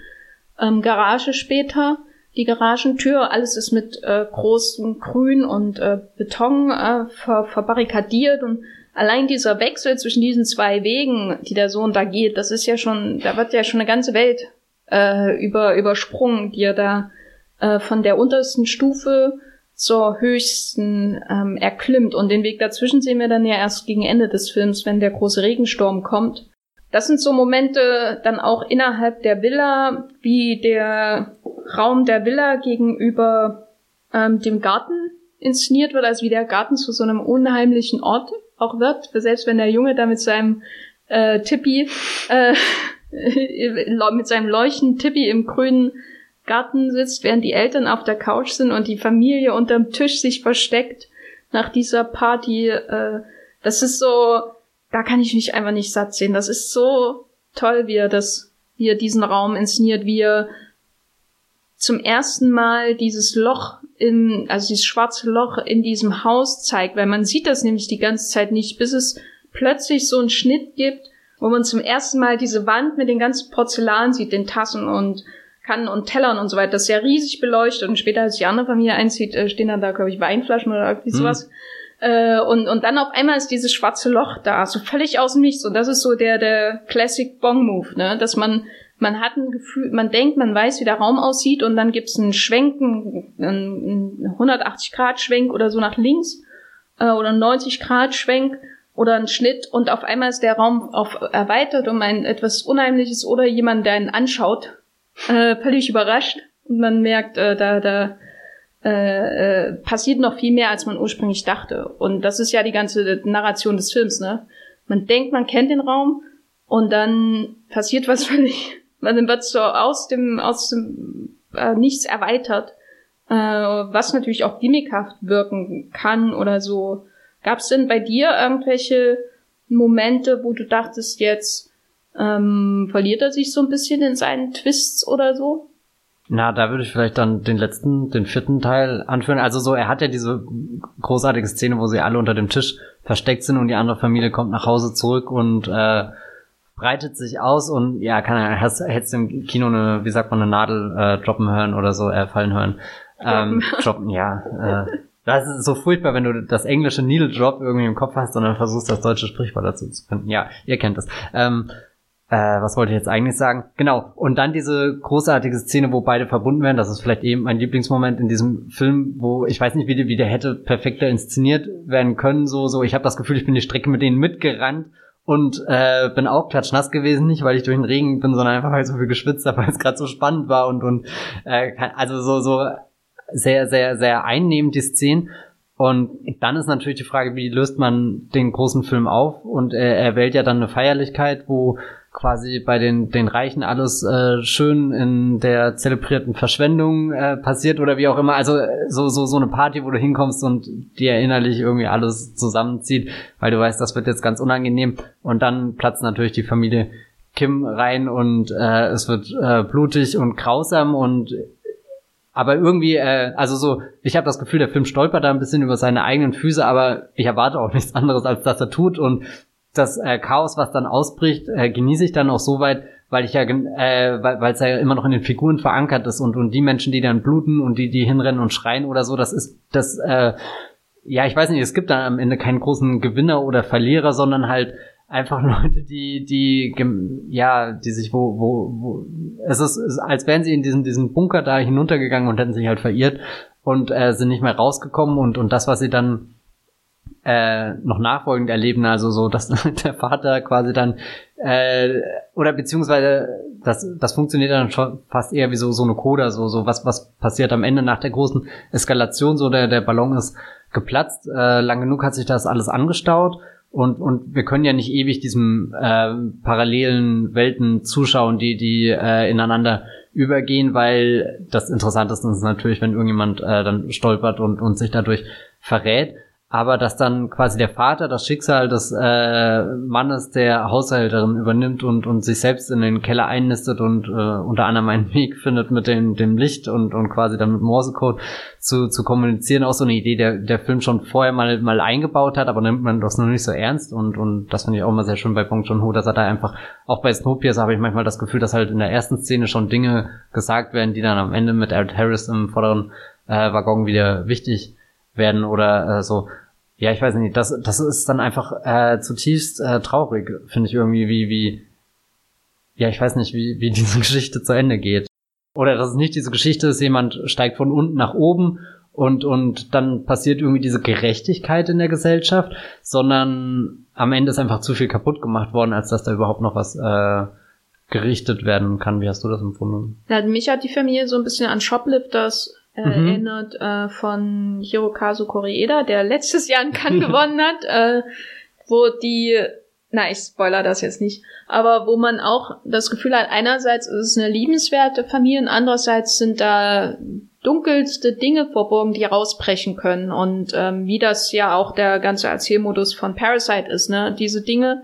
ähm, Garage später, die Garagentür. Alles ist mit äh, großem Grün und äh, Beton äh, ver verbarrikadiert und allein dieser Wechsel zwischen diesen zwei Wegen, die der Sohn da geht, das ist ja schon, da wird ja schon eine ganze Welt äh, über übersprungen, die er da äh, von der untersten Stufe zur höchsten ähm, erklimmt. Und den Weg dazwischen sehen wir dann ja erst gegen Ende des Films, wenn der große Regensturm kommt. Das sind so Momente dann auch innerhalb der Villa, wie der Raum der Villa gegenüber ähm, dem Garten inszeniert wird, also wie der Garten zu so einem unheimlichen Ort auch wird. Selbst wenn der Junge da mit seinem äh, Tippi, äh, mit seinem leuchtenden Tippi im grünen Garten sitzt, während die Eltern auf der Couch sind und die Familie unterm Tisch sich versteckt nach dieser Party. Äh, das ist so, da kann ich mich einfach nicht satt sehen. Das ist so toll, wie er das, wie er diesen Raum inszeniert, wie er zum ersten Mal dieses Loch in, also dieses schwarze Loch in diesem Haus zeigt, weil man sieht das nämlich die ganze Zeit nicht, bis es plötzlich so einen Schnitt gibt, wo man zum ersten Mal diese Wand mit den ganzen Porzellan sieht, den Tassen und Kannen und Tellern und so weiter. Das ist ja riesig beleuchtet und später, als die andere Familie einzieht, äh, stehen dann da, glaube ich, Weinflaschen oder irgendwie Mhm. sowas. Äh, und, und dann auf einmal ist dieses schwarze Loch da, so völlig aus dem Nichts. Und das ist so der, der Classic Bong-Move, ne? Dass man, man hat ein Gefühl, man denkt, man weiß, wie der Raum aussieht und dann gibt's einen Schwenken, einen 180-Grad-Schwenk oder so nach links äh, oder einen 90-Grad-Schwenk oder einen Schnitt und auf einmal ist der Raum auf erweitert um ein etwas Unheimliches oder jemand, der ihn anschaut, äh, völlig überrascht und man merkt, äh, da, da äh, äh, passiert noch viel mehr, als man ursprünglich dachte. Und das ist ja die ganze Narration des Films, ne? Man denkt, man kennt den Raum und dann passiert was völlig, dann wird so aus dem, aus dem äh, Nichts erweitert, äh, was natürlich auch gimmickhaft wirken kann oder so. Gab es denn bei dir irgendwelche Momente, wo du dachtest, jetzt ähm, verliert er sich so ein bisschen in seinen Twists oder so? Na, da würde ich vielleicht dann den letzten, den vierten Teil anführen. Also so, er hat ja diese großartige Szene, wo sie alle unter dem Tisch versteckt sind und die andere Familie kommt nach Hause zurück und äh, breitet sich aus und ja, kann er, hast, hättest du im Kino eine, wie sagt man, eine Nadel äh, droppen hören oder so, äh, fallen hören. Ähm, droppen, ja. Äh, das ist so furchtbar, wenn du das englische Needle Drop irgendwie im Kopf hast und dann versuchst, das deutsche Sprichwort dazu zu finden. Ja, ihr kennt das. Ähm, äh, was wollte ich jetzt eigentlich sagen? Genau. Und dann diese großartige Szene, wo beide verbunden werden. Das ist vielleicht eben mein Lieblingsmoment in diesem Film, wo ich weiß nicht, wie der, wie der hätte perfekter inszeniert werden können. So, so. Ich habe das Gefühl, ich bin die Strecke mit denen mitgerannt und äh, bin auch klatschnass gewesen, nicht weil ich durch den Regen bin, sondern einfach weil ich so viel geschwitzt habe, weil es gerade so spannend war und und äh, also so so sehr, sehr, sehr einnehmend, die Szenen. Und dann ist natürlich die Frage, wie löst man den großen Film auf? Und er, er wählt ja dann eine Feierlichkeit, wo quasi bei den, den Reichen alles äh, schön in der zelebrierten Verschwendung äh, passiert oder wie auch immer. Also so, so, so eine Party, wo du hinkommst und dir innerlich irgendwie alles zusammenzieht, weil du weißt, das wird jetzt ganz unangenehm. Und dann platzt natürlich die Familie Kim rein und äh, es wird äh, blutig und grausam und aber irgendwie, äh, also so, ich habe das Gefühl, der Film stolpert da ein bisschen über seine eigenen Füße, aber ich erwarte auch nichts anderes, als dass er tut. Und das äh, Chaos, was dann ausbricht, äh, genieße ich dann auch so weit, weil ich ja, äh, weil es ja immer noch in den Figuren verankert ist und und die Menschen, die dann bluten und die die hinrennen und schreien oder so, das ist das, äh, ja, ich weiß nicht, es gibt da am Ende keinen großen Gewinner oder Verlierer, sondern halt einfach Leute, die, die, ja, die sich wo, wo, wo, es ist, ist als wären sie in diesen, diesen Bunker da hinuntergegangen und hätten sich halt verirrt und äh, sind nicht mehr rausgekommen und, und das, was sie dann äh, noch nachfolgend erleben, also so, dass der Vater quasi dann äh, oder beziehungsweise das, das funktioniert dann schon fast eher wie so, so eine Coda, so, so was, was passiert am Ende nach der großen Eskalation, so der, der Ballon ist geplatzt, äh, lang genug hat sich das alles angestaut und, und wir können ja nicht ewig diesem äh, parallelen Welten zuschauen, die, die äh, ineinander übergehen, weil das Interessanteste ist natürlich, wenn irgendjemand äh, dann stolpert und, und sich dadurch verrät aber dass dann quasi der Vater das Schicksal des äh, Mannes der Haushälterin übernimmt und, und sich selbst in den Keller einnistet und äh, unter anderem einen Weg findet mit dem, dem Licht und, und quasi dann mit Morsecode zu, zu kommunizieren, auch so eine Idee, der der Film schon vorher mal mal eingebaut hat, aber nimmt man das noch nicht so ernst und und das finde ich auch mal sehr schön bei Bong Joon Ho, dass er da einfach auch bei Snowpiercer habe ich manchmal das Gefühl, dass halt in der ersten Szene schon Dinge gesagt werden, die dann am Ende mit Ed Harris im vorderen äh, Waggon wieder wichtig werden oder äh, so. Ja, ich weiß nicht, das, das ist dann einfach äh, zutiefst äh, traurig, finde ich irgendwie, wie, wie, ja, ich weiß nicht, wie, wie diese Geschichte zu Ende geht. Oder dass es nicht diese Geschichte ist, jemand steigt von unten nach oben und, und dann passiert irgendwie diese Gerechtigkeit in der Gesellschaft, sondern am Ende ist einfach zu viel kaputt gemacht worden, als dass da überhaupt noch was äh, gerichtet werden kann. Wie hast du das empfunden? Ja, mich hat die Familie so ein bisschen an Shoplifters äh, mhm. erinnert äh, von Hirokazu Koreeda, der letztes Jahr in Cannes gewonnen hat, äh, wo die, na, ich spoiler das jetzt nicht, aber wo man auch das Gefühl hat, einerseits ist es eine liebenswerte Familie und andererseits sind da dunkelste Dinge verborgen, die rausbrechen können und ähm, wie das ja auch der ganze Erzählmodus von Parasite ist, ne? Diese Dinge,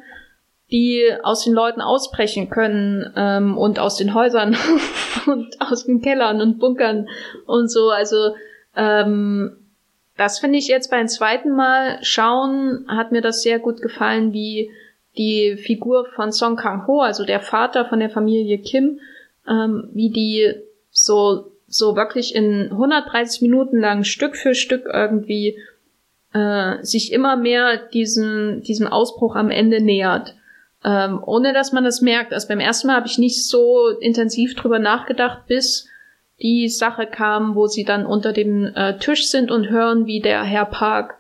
die aus den Leuten ausbrechen können ähm, und aus den Häusern und aus den Kellern und Bunkern und so. Also ähm, das finde ich jetzt beim zweiten Mal schauen, hat mir das sehr gut gefallen, wie die Figur von Song Kang-ho, also der Vater von der Familie Kim, ähm, wie die so so wirklich in 130 Minuten lang Stück für Stück irgendwie äh, sich immer mehr diesen diesem Ausbruch am Ende nähert ähm, ohne dass man das merkt. Also beim ersten Mal habe ich nicht so intensiv drüber nachgedacht, bis die Sache kam, wo sie dann unter dem äh, Tisch sind und hören, wie der Herr Park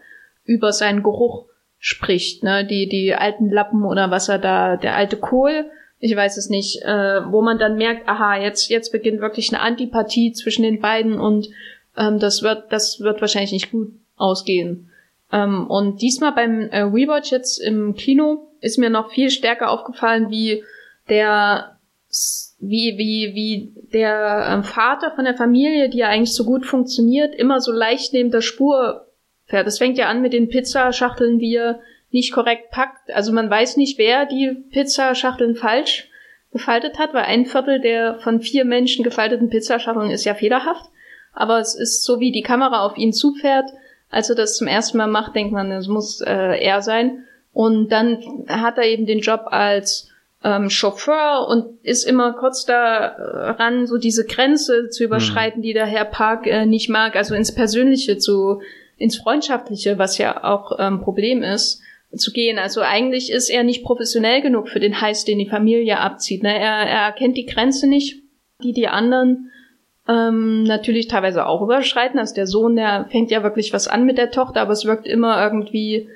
über seinen Geruch spricht, ne, die die alten Lappen oder was er da, der alte Kohl, ich weiß es nicht, äh, wo man dann merkt, aha, jetzt jetzt beginnt wirklich eine Antipathie zwischen den beiden und ähm, das wird das wird wahrscheinlich nicht gut ausgehen. Ähm, und diesmal beim äh, Rewatch jetzt im Kino ist mir noch viel stärker aufgefallen, wie der wie wie wie der ähm, Vater von der Familie, die ja eigentlich so gut funktioniert, immer so leicht neben der Spur fährt. Das fängt ja an mit den Pizzaschachteln, die er nicht korrekt packt. Also man weiß nicht, wer die Pizzaschachteln falsch gefaltet hat, weil ein Viertel der von vier Menschen gefalteten Pizzaschachteln ist ja fehlerhaft. Aber es ist so, wie die Kamera auf ihn zufährt. Als er das zum ersten Mal macht, denkt man, es muss äh, er sein. Und dann hat er eben den Job als ähm, Chauffeur und ist immer kurz daran, so diese Grenze zu überschreiten, mhm. die der Herr Park äh, nicht mag, also ins Persönliche zu, ins Freundschaftliche, was ja auch ähm, Problem ist, zu gehen. Also eigentlich ist er nicht professionell genug für den Heiß, den die Familie abzieht. Ne? Er, er erkennt die Grenze nicht, die die anderen ähm, natürlich teilweise auch überschreiten. Also der Sohn, der fängt ja wirklich was an mit der Tochter, aber es wirkt immer irgendwie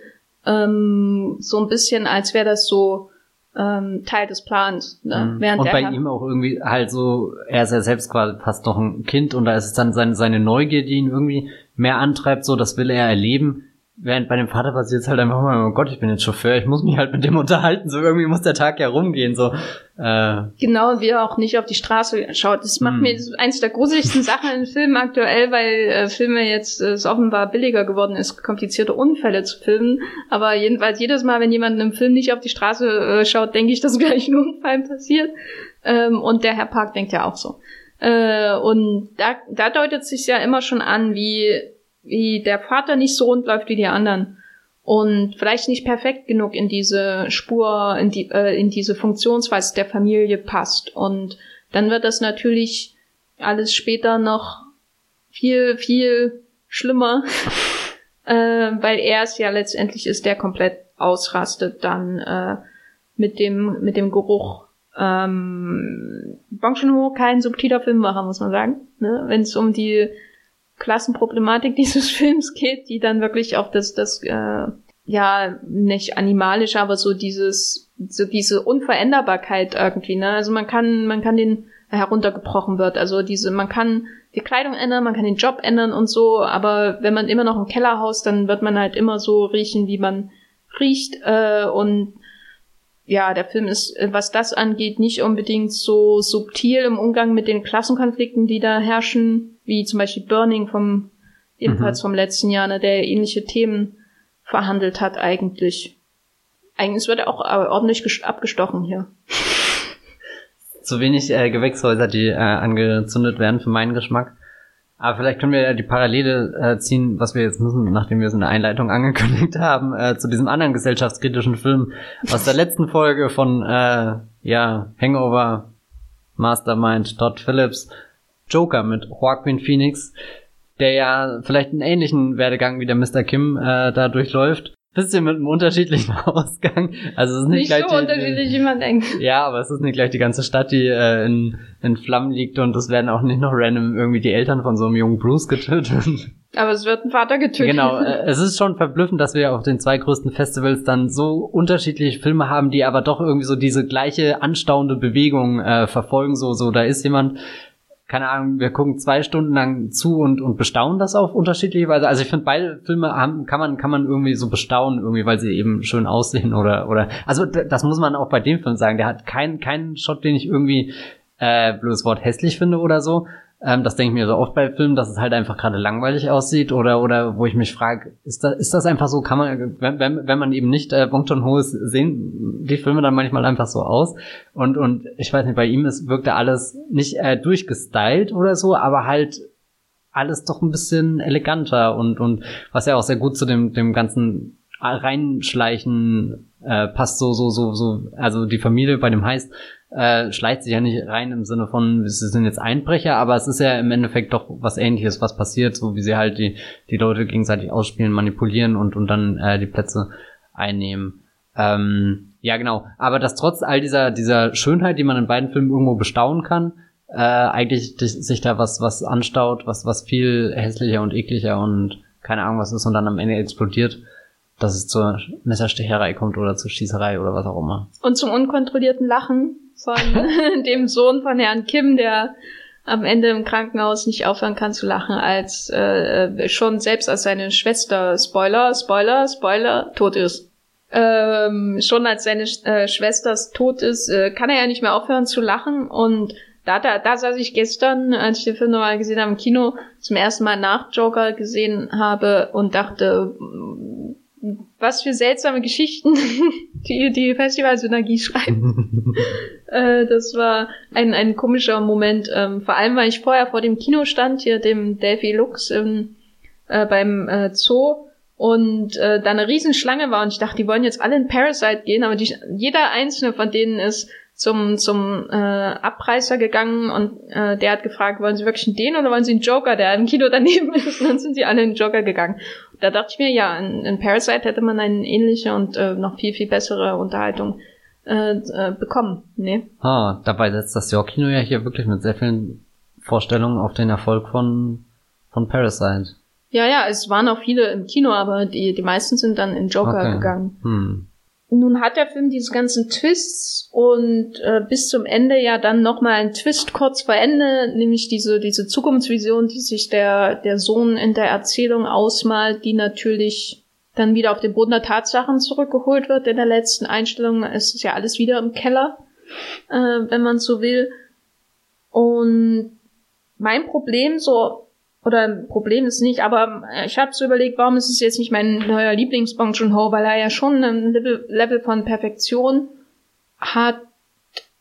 ähm, so ein bisschen, als wäre das so ähm, Teil des Plans. Ne? Mhm. Während und bei ihm auch irgendwie halt so, er ist ja selbst quasi fast noch ein Kind und da ist es dann seine, seine Neugier, die ihn irgendwie mehr antreibt, so das will er erleben. Während bei dem Vater passiert es halt einfach mal, oh Gott, ich bin jetzt Chauffeur, ich muss mich halt mit dem unterhalten, so irgendwie muss der Tag ja rumgehen, so. Äh, Genau, wie er auch nicht auf die Straße schaut. Das macht Hm. mir das ist eins der gruseligsten Sachen in Filmen aktuell, weil äh, Filme jetzt äh, es offenbar billiger geworden ist, komplizierte Unfälle zu filmen. Aber jedenfalls jedes Mal, wenn jemand in einem Film nicht auf die Straße äh, schaut, denke ich, dass gleich ein Unfall passiert. Ähm, und der Herr Park denkt ja auch so. Äh, und da, da deutet sich ja immer schon an, wie, wie der Vater nicht so rund läuft wie die anderen und vielleicht nicht perfekt genug in diese Spur, in, die, äh, in diese Funktionsweise der Familie passt. Und dann wird das natürlich alles später noch viel, viel schlimmer, äh, weil er es ja letztendlich ist, der komplett ausrastet dann äh, mit dem mit dem Geruch. Ähm, Bong Joon-ho kein subtiler Filmemacher, muss man sagen. Ne? Wenn es um die Klassenproblematik dieses Films geht, die dann wirklich auf das, das äh, ja, nicht animalisch, aber so dieses, so diese Unveränderbarkeit irgendwie, ne? Also man kann, man kann den heruntergebrochen wird. Also diese, man kann die Kleidung ändern, man kann den Job ändern und so, aber wenn man immer noch im Keller haust, dann wird man halt immer so riechen, wie man riecht. Äh, und ja, der Film ist, äh, was das angeht, nicht unbedingt so subtil im Umgang mit den Klassenkonflikten, die da herrschen, wie zum Beispiel Burning vom ebenfalls vom letzten Jahr, ne, der ähnliche Themen verhandelt hat eigentlich. Eigentlich wird er auch äh, ordentlich ges- abgestochen hier. zu wenig äh, Gewächshäuser, die äh, angezündet werden für meinen Geschmack. Aber vielleicht können wir ja die Parallele äh, ziehen, was wir jetzt müssen, nachdem wir es in der Einleitung angekündigt haben, äh, zu diesem anderen gesellschaftskritischen Film aus der letzten Folge von äh, ja Hangover Mastermind Todd Phillips Joker mit Joaquin Phoenix, der ja vielleicht einen ähnlichen Werdegang wie der Mr. Kim äh, da durchläuft. Bisschen mit einem unterschiedlichen Ausgang. Also es ist nicht, Nicht gleich so die- unterschiedlich, wie man denkt. ja, aber es ist nicht gleich die ganze Stadt, die äh, in, in Flammen liegt und es werden auch nicht noch random irgendwie die Eltern von so einem jungen Bruce getötet. Aber es wird ein Vater getötet. genau, äh, es ist schon verblüffend, dass wir auf den zwei größten Festivals dann so unterschiedliche Filme haben, die aber doch irgendwie so diese gleiche anstauende Bewegung äh, verfolgen. So, so, da ist jemand, keine Ahnung, wir gucken zwei Stunden lang zu und, und bestaunen das auf unterschiedliche Weise. Also ich finde, beide Filme haben, kann man, kann man irgendwie so bestaunen, irgendwie, weil sie eben schön aussehen oder, oder, also das muss man auch bei dem Film sagen. Der hat keinen, keinen Shot, den ich irgendwie, äh, blödes Wort hässlich finde oder so. Ähm, das denke ich mir so oft bei Filmen, dass es halt einfach gerade langweilig aussieht oder, oder wo ich mich frage, ist das, ist das einfach so, kann man, wenn, wenn, wenn man eben nicht äh, Bong Joon-ho ist, sehen die Filme dann manchmal einfach so aus. Und, und ich weiß nicht, bei ihm ist, wirkt er alles nicht äh, durchgestylt oder so, aber halt alles doch ein bisschen eleganter und, und was ja auch sehr gut zu dem, dem ganzen Reinschleichen äh, passt so, so, so, so, also die Familie bei dem heißt, äh, schleicht sich ja nicht rein im Sinne von, sie sind jetzt Einbrecher, aber es ist ja im Endeffekt doch was ähnliches, was passiert, so wie sie halt die, die Leute gegenseitig ausspielen, manipulieren und, und dann äh, die Plätze einnehmen. Ähm, ja, genau. Aber dass trotz all dieser, dieser Schönheit, die man in beiden Filmen irgendwo bestaunen kann, äh, eigentlich sich da was, was anstaut, was, was viel hässlicher und ekliger und keine Ahnung was ist und dann am Ende explodiert, dass es zur Messerstecherei kommt oder zur Schießerei oder was auch immer. Und zum unkontrollierten Lachen von dem Sohn von Herrn Kim, der am Ende im Krankenhaus nicht aufhören kann zu lachen, als äh, schon selbst als seine Schwester, Spoiler, Spoiler, Spoiler, tot ist. Ähm, schon als seine äh, Schwester tot ist, äh, kann er ja nicht mehr aufhören zu lachen und da, da, da saß ich gestern, als ich den Film nochmal gesehen habe im Kino, zum ersten Mal nach Joker gesehen habe und dachte, was für seltsame Geschichten die die Festivalsynergie schreiben. äh, das war ein, ein komischer Moment. Ähm, vor allem, weil ich vorher vor dem Kino stand, hier dem Delphi Lux im, äh, beim äh, Zoo und äh, da eine Riesenschlange war und ich dachte, die wollen jetzt alle in Parasite gehen, aber die, jeder einzelne von denen ist zum zum äh, Abreißer gegangen und äh, der hat gefragt, wollen sie wirklich einen den oder wollen sie einen Joker, der im Kino daneben ist und dann sind sie alle in den Joker gegangen. Da dachte ich mir, ja, in, in Parasite hätte man eine ähnliche und äh, noch viel, viel bessere Unterhaltung äh, äh, bekommen. Nee. Ah, dabei setzt das York-Kino ja hier wirklich mit sehr vielen Vorstellungen auf den Erfolg von, von Parasite. Ja, ja, es waren auch viele im Kino, aber die, die meisten sind dann in Joker Okay. gegangen. Hm. Nun hat der Film diese ganzen Twists und äh, bis zum Ende ja dann nochmal ein Twist kurz vor Ende, nämlich diese, diese Zukunftsvision, die sich der, der Sohn in der Erzählung ausmalt, die natürlich dann wieder auf den Boden der Tatsachen zurückgeholt wird. In der letzten Einstellung ist es ja alles wieder im Keller, äh, wenn man so will. Und mein Problem so oder Problem ist nicht, aber äh, ich habe so überlegt, warum ist es jetzt nicht mein neuer Lieblings Bong Joon-ho, weil er ja schon ein Level, Level von Perfektion hat,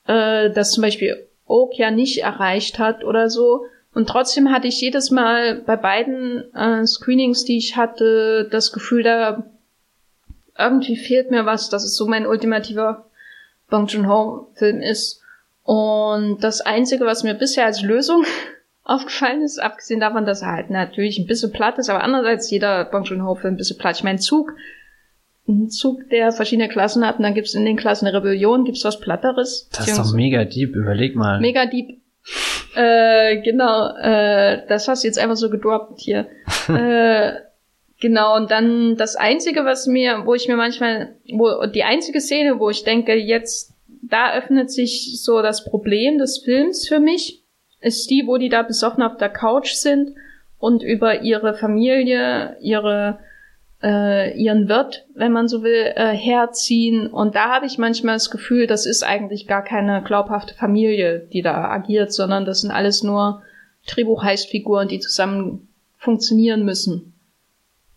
äh, das zum Beispiel Oak ja nicht erreicht hat oder so. Und trotzdem hatte ich jedes Mal bei beiden äh, Screenings, die ich hatte, das Gefühl, da irgendwie fehlt mir was, dass es so mein ultimativer Bong Joon-ho-Film ist. Und das Einzige, was mir bisher als Lösung aufgefallen ist, abgesehen davon, dass er halt natürlich ein bisschen platt ist, aber andererseits jeder Bong Joon-ho-Film ein bisschen platt. Ich meine, Zug, ein Zug, der verschiedene Klassen hat, und dann gibt's in den Klassen eine Rebellion, gibt's was Platteres. Das ist doch mega deep, überleg mal. Mega deep. äh, genau, äh, das hast du jetzt einfach so gedroppt hier. äh, genau, und dann das Einzige, was mir, wo ich mir manchmal, wo die einzige Szene, wo ich denke, jetzt, da öffnet sich so das Problem des Films für mich ist die, wo die da besoffen auf der Couch sind und über ihre Familie, ihre äh, ihren Wirt, wenn man so will, äh, herziehen. Und da habe ich manchmal das Gefühl, das ist eigentlich gar keine glaubhafte Familie, die da agiert, sondern das sind alles nur Drehbuchheistfiguren, die zusammen funktionieren müssen.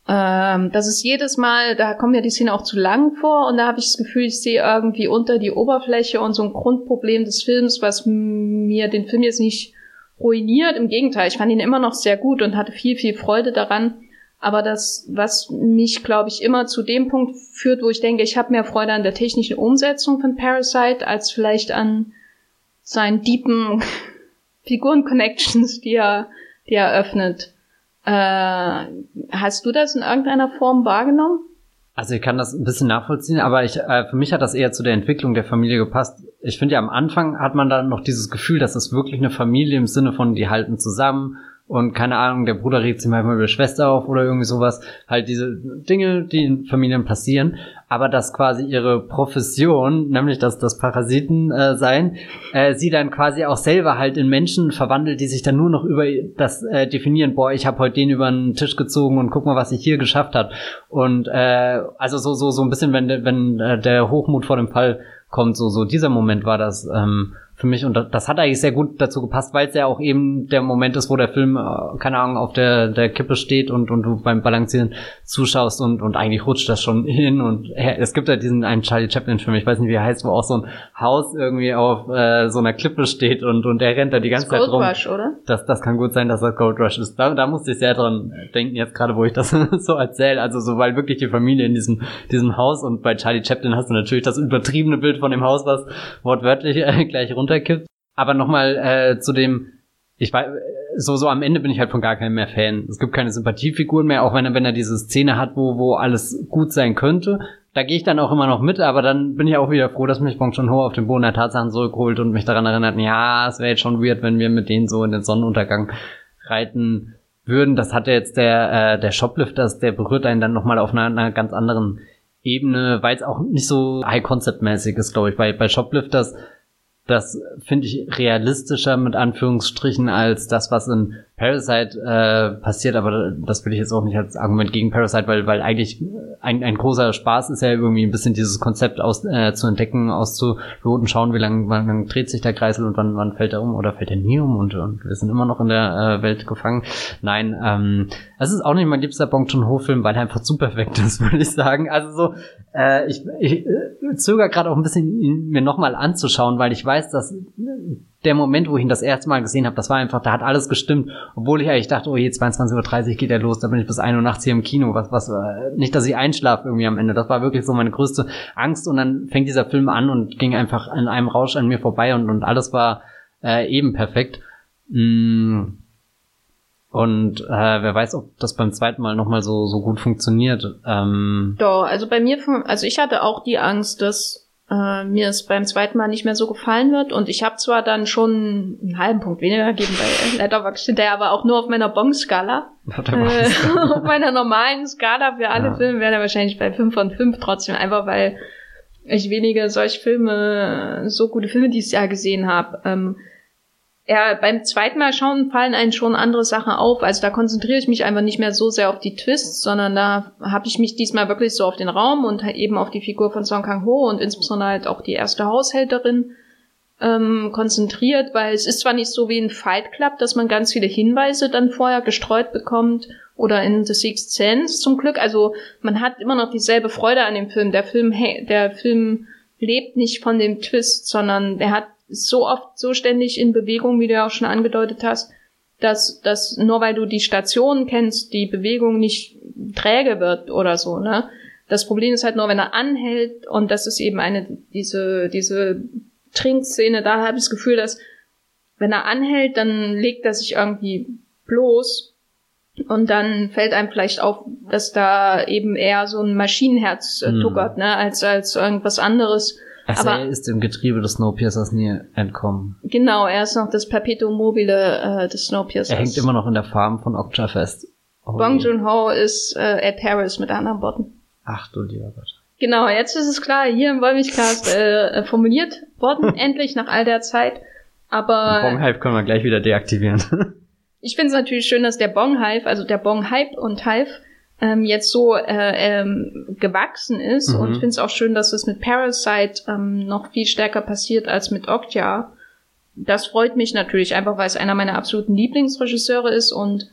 Ähm, das ist jedes Mal, da kommt ja die Szene auch zu lang vor und da habe ich das Gefühl, ich sehe irgendwie unter die Oberfläche und so ein Grundproblem des Films, was mir den Film jetzt nicht ruiniert. Im Gegenteil, ich fand ihn immer noch sehr gut und hatte viel, viel Freude daran. Aber das, was mich, glaube ich, immer zu dem Punkt führt, wo ich denke, ich habe mehr Freude an der technischen Umsetzung von Parasite als vielleicht an seinen deepen Figuren-Connections, die er, die er öffnet. Äh, hast du das in irgendeiner Form wahrgenommen? Also ich kann das ein bisschen nachvollziehen, aber ich, äh, für mich hat das eher zu der Entwicklung der Familie gepasst. Ich finde ja am Anfang hat man dann noch dieses Gefühl, dass es wirklich eine Familie im Sinne von, die halten zusammen und keine Ahnung, der Bruder regt sich manchmal über Schwester auf oder irgendwie sowas. Halt diese Dinge, die in Familien passieren. Aber dass quasi ihre Profession, nämlich dass das Parasiten äh, sein, äh, sie dann quasi auch selber halt in Menschen verwandelt, die sich dann nur noch über das äh, definieren, boah, ich habe heute den über den Tisch gezogen und guck mal, was ich hier geschafft hat. Und äh, also so, so, so ein bisschen, wenn, wenn äh, der Hochmut vor dem Fall kommt, so, so dieser Moment war das. Ähm, für mich und das hat eigentlich sehr gut dazu gepasst, weil es ja auch eben der Moment ist, wo der Film, äh, keine Ahnung, auf der, der Kippe steht und, und du beim Balancieren zuschaust und, und eigentlich rutscht das schon hin und es gibt ja diesen einen Charlie Chaplin Film, ich weiß nicht, wie er heißt, wo auch so ein Haus irgendwie auf äh, so einer Klippe steht und, und er rennt da die ganze Zeit rum. Gold Rush, oder? Das, das kann gut sein, dass das Gold Rush ist. Da, da musste ich sehr dran denken, jetzt gerade, wo ich das so erzähle. Also so, weil wirklich die Familie in diesem, diesem Haus und bei Charlie Chaplin hast du natürlich das übertriebene Bild von dem Haus, was wortwörtlich äh, gleich runter runterkippt. Aber nochmal äh, zu dem, ich weiß, so, so am Ende bin ich halt von gar keinem mehr Fan. Es gibt keine Sympathiefiguren mehr, auch wenn er, wenn er diese Szene hat, wo, wo alles gut sein könnte. Da gehe ich dann auch immer noch mit, aber dann bin ich auch wieder froh, dass mich Bong Joon-ho auf den Boden der Tatsachen zurückholt und mich daran erinnert, ja, es wäre jetzt schon weird, wenn wir mit denen so in den Sonnenuntergang reiten würden. Das hatte jetzt der, äh, der Shoplifters, der berührt einen dann nochmal auf einer, einer ganz anderen Ebene, weil es auch nicht so high-concept-mäßig ist, glaube ich. Bei, bei Shoplifters das finde ich realistischer mit Anführungsstrichen als das, was in Parasite äh, passiert, aber das will ich jetzt auch nicht als Argument gegen Parasite, weil, weil eigentlich ein, ein großer Spaß ist ja irgendwie ein bisschen dieses Konzept aus, äh, zu entdecken, auszuloten, schauen, wie lange wann, wann dreht sich der Kreisel und wann, wann fällt er um oder fällt er nie um und, und wir sind immer noch in der äh, Welt gefangen. Nein, ähm, es ist auch nicht mein liebster Bong Joon-ho-Film, weil er einfach zu perfekt ist, würde ich sagen. Also so, äh, ich, ich äh, zögere gerade auch ein bisschen, ihn mir nochmal anzuschauen, weil ich weiß, dass der Moment, wo ich ihn das erste Mal gesehen habe, das war einfach, da hat alles gestimmt. Obwohl ich eigentlich dachte, oh je, 22.30 Uhr geht er los, da bin ich bis 1 Uhr nachts hier im Kino. Was, was, äh, nicht, dass ich einschlafe irgendwie am Ende. Das war wirklich so meine größte Angst. Und dann fängt dieser Film an und ging einfach in einem Rausch an mir vorbei und, und alles war äh, eben perfekt. Mm. Und äh, wer weiß, ob das beim zweiten Mal nochmal so, so gut funktioniert. Ähm Doch, also bei mir, also ich hatte auch die Angst, dass äh, mir es beim zweiten Mal nicht mehr so gefallen wird. Und ich habe zwar dann schon einen halben Punkt weniger gegeben bei Letterboxd hinterher, aber auch nur auf meiner Bong-Skala. Äh, auf meiner normalen Skala für alle ja. Filme wäre er wahrscheinlich bei 5 von 5 trotzdem, einfach weil ich wenige solche Filme, so gute Filme dieses Jahr gesehen habe. Ähm, ja, beim zweiten Mal schauen fallen einem schon andere Sachen auf. Also da konzentriere ich mich einfach nicht mehr so sehr auf die Twists, sondern da habe ich mich diesmal wirklich so auf den Raum und eben auf die Figur von Song Kang-ho und insbesondere halt auch die erste Haushälterin ähm, konzentriert, weil es ist zwar nicht so wie ein Fight Club, dass man ganz viele Hinweise dann vorher gestreut bekommt oder in The Sixth Sense zum Glück. Also man hat immer noch dieselbe Freude an dem Film. Der Film, hey, der Film lebt nicht von dem Twist, sondern der hat so oft so ständig in Bewegung, wie du ja auch schon angedeutet hast, dass, dass nur weil du die Station kennst, die Bewegung nicht träge wird oder so, ne? Das Problem ist halt nur, wenn er anhält und das ist eben eine, diese, diese Trinkszene, da habe ich das Gefühl, dass wenn er anhält, dann legt er sich irgendwie bloß und dann fällt einem vielleicht auf, dass da eben eher so ein Maschinenherz äh, hm. tuckert, ne, als, als irgendwas anderes. Also Aber er ist dem Getriebe des Snowpiercers nie entkommen. Genau, er ist noch das Perpetuum mobile äh, des Snowpiercers. Er hängt immer noch in der Farm von Okja fest. Oh Bong Joon-ho ist äh, Ed Harris mit anderen Worten. Ach du lieber Gott. Genau, jetzt ist es klar, hier im Wollmilchcast äh, äh, formuliert worden, endlich nach all der Zeit. Aber. Bong-Hype können wir gleich wieder deaktivieren. ich finde es natürlich schön, dass der Bong-Hype, also der Bong-Hype und Hype, ähm, jetzt so äh, ähm, gewachsen ist. Mhm. Und ich finde es auch schön, dass es mit Parasite ähm, noch viel stärker passiert als mit Okja. Das freut mich natürlich, einfach weil es einer meiner absoluten Lieblingsregisseure ist und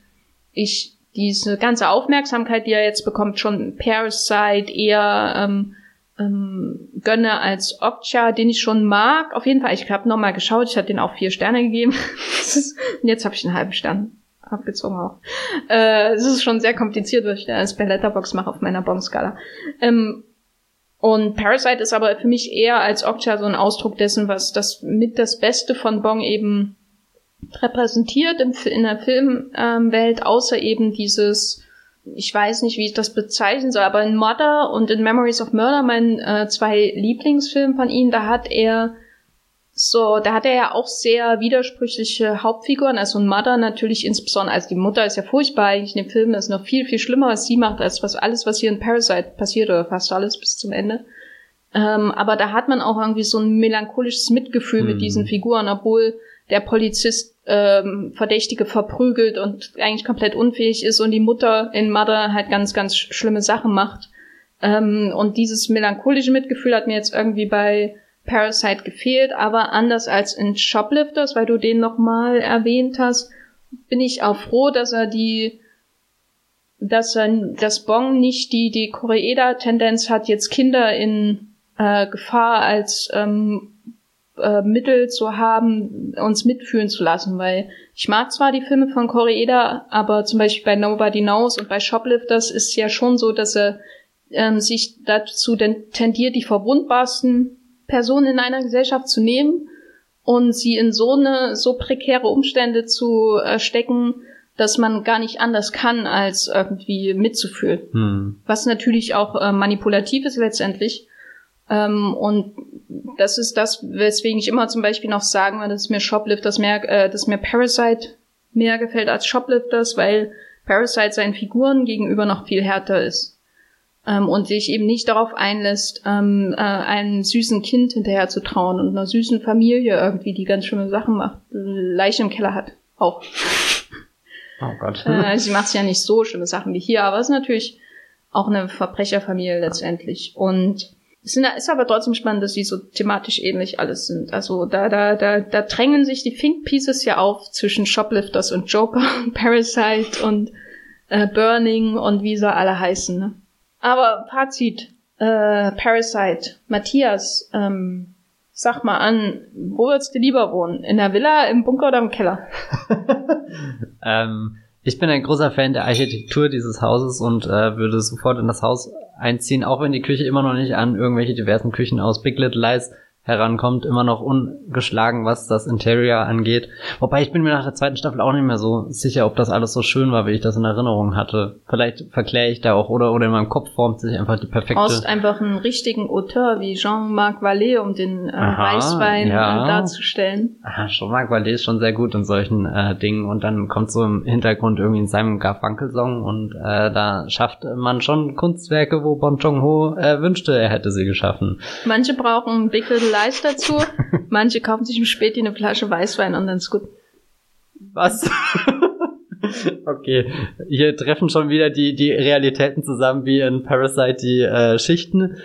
ich diese ganze Aufmerksamkeit, die er jetzt bekommt, schon Parasite eher ähm, ähm, gönne als Okja, den ich schon mag. Auf jeden Fall, ich habe nochmal geschaut, ich hatte den auch vier Sterne gegeben. Und jetzt habe ich einen halben Stern abgezogen auch. Äh, es ist schon sehr kompliziert, was ich da als Letterbox mache auf meiner Bomb-Skala. Ähm, und Parasite ist aber für mich eher als Okja so ein Ausdruck dessen, was das mit das Beste von Bong eben repräsentiert im, in der Filmwelt, ähm, außer eben dieses, ich weiß nicht, wie ich das bezeichnen soll, aber in Mother und in Memories of Murder, mein äh, zwei Lieblingsfilme von ihm, da hat er so, da hat er ja auch sehr widersprüchliche Hauptfiguren, also Mother natürlich insbesondere, also die Mutter ist ja furchtbar eigentlich in dem Film, ist noch viel, viel schlimmer, was sie macht, als was alles, was hier in Parasite passiert, oder fast alles bis zum Ende. Ähm, aber da hat man auch irgendwie so ein melancholisches Mitgefühl mhm. mit diesen Figuren, obwohl der Polizist ähm, Verdächtige verprügelt und eigentlich komplett unfähig ist und die Mutter in Mother halt ganz, ganz schlimme Sachen macht. Ähm, und dieses melancholische Mitgefühl hat mir jetzt irgendwie bei Parasite gefehlt, aber anders als in Shoplifters, weil du den nochmal erwähnt hast, bin ich auch froh, dass er die, dass er, das Bong nicht die, die Koreeda-Tendenz hat, jetzt Kinder in äh, Gefahr als ähm, äh, Mittel zu haben, uns mitfühlen zu lassen, weil ich mag zwar die Filme von Koreeda, aber zum Beispiel bei Nobody Knows und bei Shoplifters ist ja schon so, dass er ähm, sich dazu tendiert, die verwundbarsten Personen in einer Gesellschaft zu nehmen und sie in so eine so prekäre Umstände zu äh, stecken, dass man gar nicht anders kann, als irgendwie mitzufühlen. Hm. Was natürlich auch äh, manipulativ ist letztendlich. Ähm, und das ist das, weswegen ich immer zum Beispiel noch sagen würde, dass mir Shoplifters mehr, äh, dass mir Parasite mehr gefällt als Shoplifters, weil Parasite seinen Figuren gegenüber noch viel härter ist. Ähm, und sich eben nicht darauf einlässt, ähm, äh, einem süßen Kind hinterher zu trauen und einer süßen Familie irgendwie, die ganz schöne Sachen macht, Leiche im Keller hat. Auch. Oh Gott. Äh, sie macht ja nicht so schlimme Sachen wie hier, aber es ist natürlich auch eine Verbrecherfamilie letztendlich. Und es ist aber trotzdem spannend, dass sie so thematisch ähnlich alles sind. Also da, da, da, da drängen sich die Think Pieces ja auf zwischen Shoplifters und Joker und Parasite und äh, Burning und wie sie alle heißen. Ne? Aber Fazit, äh, Parasite, Matthias, ähm, sag mal an, wo würdest du lieber wohnen? In der Villa, im Bunker oder im Keller? ähm, ich bin ein großer Fan der Architektur dieses Hauses und äh, würde sofort in das Haus einziehen, auch wenn die Küche immer noch nicht an irgendwelche diversen Küchen aus Big Little Lies herankommt, immer noch ungeschlagen, was das Interior angeht. Wobei ich bin mir nach der zweiten Staffel auch nicht mehr so sicher, ob das alles so schön war, wie ich das in Erinnerung hatte. Vielleicht verkläre ich da auch oder oder in meinem Kopf formt sich einfach die perfekte. Du brauchst einfach einen richtigen Auteur wie Jean-Marc Vallée, um den äh, Aha, Weißwein ja. äh, darzustellen. Jean-Marc Vallée ist schon sehr gut in solchen äh, Dingen und dann kommt so im Hintergrund irgendwie in seinem Garfunkel-Song und äh, da schafft man schon Kunstwerke, wo Bon Joon-ho äh, wünschte, er hätte sie geschaffen. Manche brauchen Big Little Eis dazu. Manche kaufen sich im Späti eine Flasche Weißwein und dann ist gut. Was? okay, hier treffen schon wieder die, die Realitäten zusammen wie in Parasite die äh, Schichten.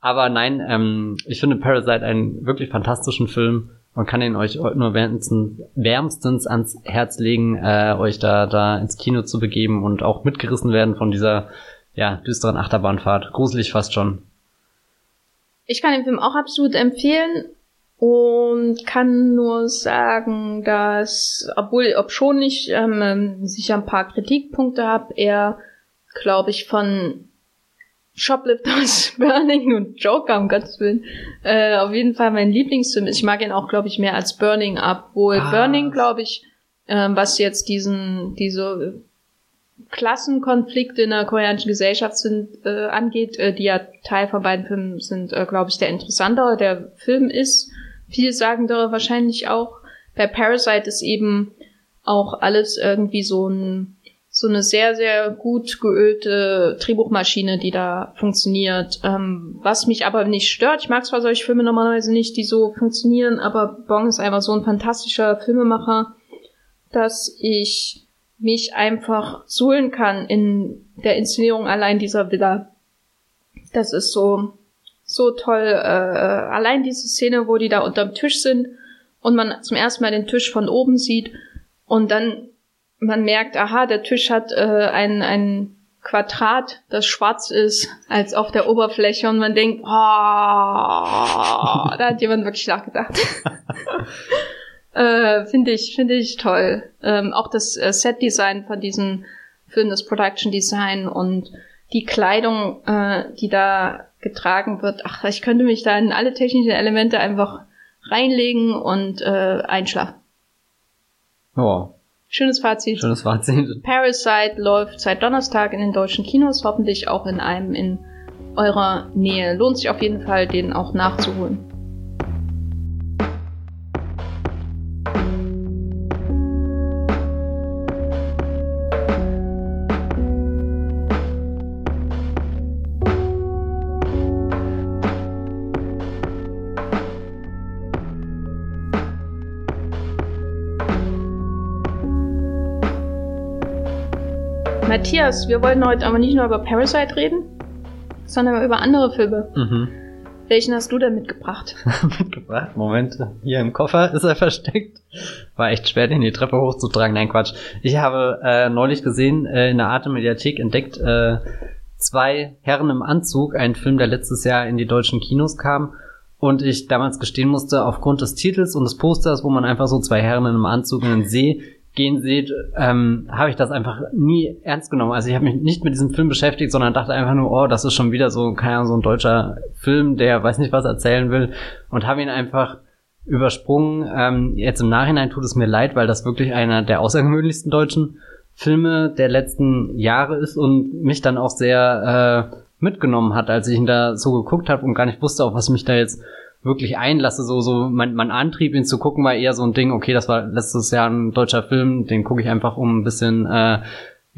Aber nein, ähm, ich finde Parasite einen wirklich fantastischen Film und kann ihn euch nur wärmstens, wärmstens ans Herz legen, äh, euch da, da ins Kino zu begeben und auch mitgerissen werden von dieser ja, düsteren Achterbahnfahrt. Gruselig fast schon. Ich kann den Film auch absolut empfehlen und kann nur sagen, dass, obwohl, ob schon ich ähm, sicher ein paar Kritikpunkte habe, er, glaube ich, von Shoplifters, Burning und Joker, um Gottes Willen, äh, auf jeden Fall mein Lieblingsfilm ist. Ich mag ihn auch, glaube ich, mehr als Burning ab. Wohl ah. Burning, glaube ich, ähm, was jetzt diesen, diese Klassenkonflikte in der koreanischen Gesellschaft sind, äh, angeht, äh, die ja Teil von beiden Filmen sind, äh, glaube ich, der interessantere. Der Film ist vielsagender wahrscheinlich auch. Bei Parasite ist eben auch alles irgendwie so ein so eine sehr, sehr gut geölte Drehbuchmaschine, die da funktioniert. Ähm, was mich aber nicht stört, ich mag zwar solche Filme normalerweise nicht, die so funktionieren, aber Bong ist einfach so ein fantastischer Filmemacher, dass ich mich einfach suhlen kann in der Inszenierung allein dieser Villa. Das ist so, so toll. Äh, allein diese Szene, wo die da unterm Tisch sind und man zum ersten Mal den Tisch von oben sieht und dann man merkt, aha, der Tisch hat äh, ein, ein Quadrat, das schwarz ist, als auf der Oberfläche und man denkt, oh, da hat jemand wirklich nachgedacht. Äh, finde ich, finde ich toll. Ähm, auch das äh, Set-Design von diesem Film, das Production-Design und die Kleidung, äh, die da getragen wird. Ach, ich könnte mich da in alle technischen Elemente einfach reinlegen und äh, einschlafen. Ja. Schönes Fazit. Schönes Fazit. Parasite läuft seit Donnerstag in den deutschen Kinos, hoffentlich auch in einem in eurer Nähe. Lohnt sich auf jeden Fall, den auch nachzuholen. Matthias, wir wollten heute aber nicht nur über Parasite reden, sondern über andere Filme. Mhm. Welchen hast du denn mitgebracht? mitgebracht? Moment, hier im Koffer ist er versteckt. War echt schwer, den die Treppe hochzutragen. Nein, Quatsch. Ich habe äh, neulich gesehen, äh, in der Arte Mediathek entdeckt, äh, zwei Herren im Anzug, ein Film, der letztes Jahr in die deutschen Kinos kam. Und ich damals gestehen musste, aufgrund des Titels und des Posters, wo man einfach so zwei Herren in einem Anzug in den See gehen seht, ähm, habe ich das einfach nie ernst genommen. Also ich habe mich nicht mit diesem Film beschäftigt, sondern dachte einfach nur, oh, das ist schon wieder so, keine Ahnung, so ein deutscher Film, der weiß nicht, was erzählen will und habe ihn einfach übersprungen. Ähm, jetzt im Nachhinein tut es mir leid, weil das wirklich einer der außergewöhnlichsten deutschen Filme der letzten Jahre ist und mich dann auch sehr äh, mitgenommen hat, als ich ihn da so geguckt habe und gar nicht wusste, auf was mich da jetzt wirklich einlasse. So, so mein, mein Antrieb, ihn zu gucken, war eher so ein Ding, okay, das war letztes Jahr ein deutscher Film, den gucke ich einfach um ein bisschen äh,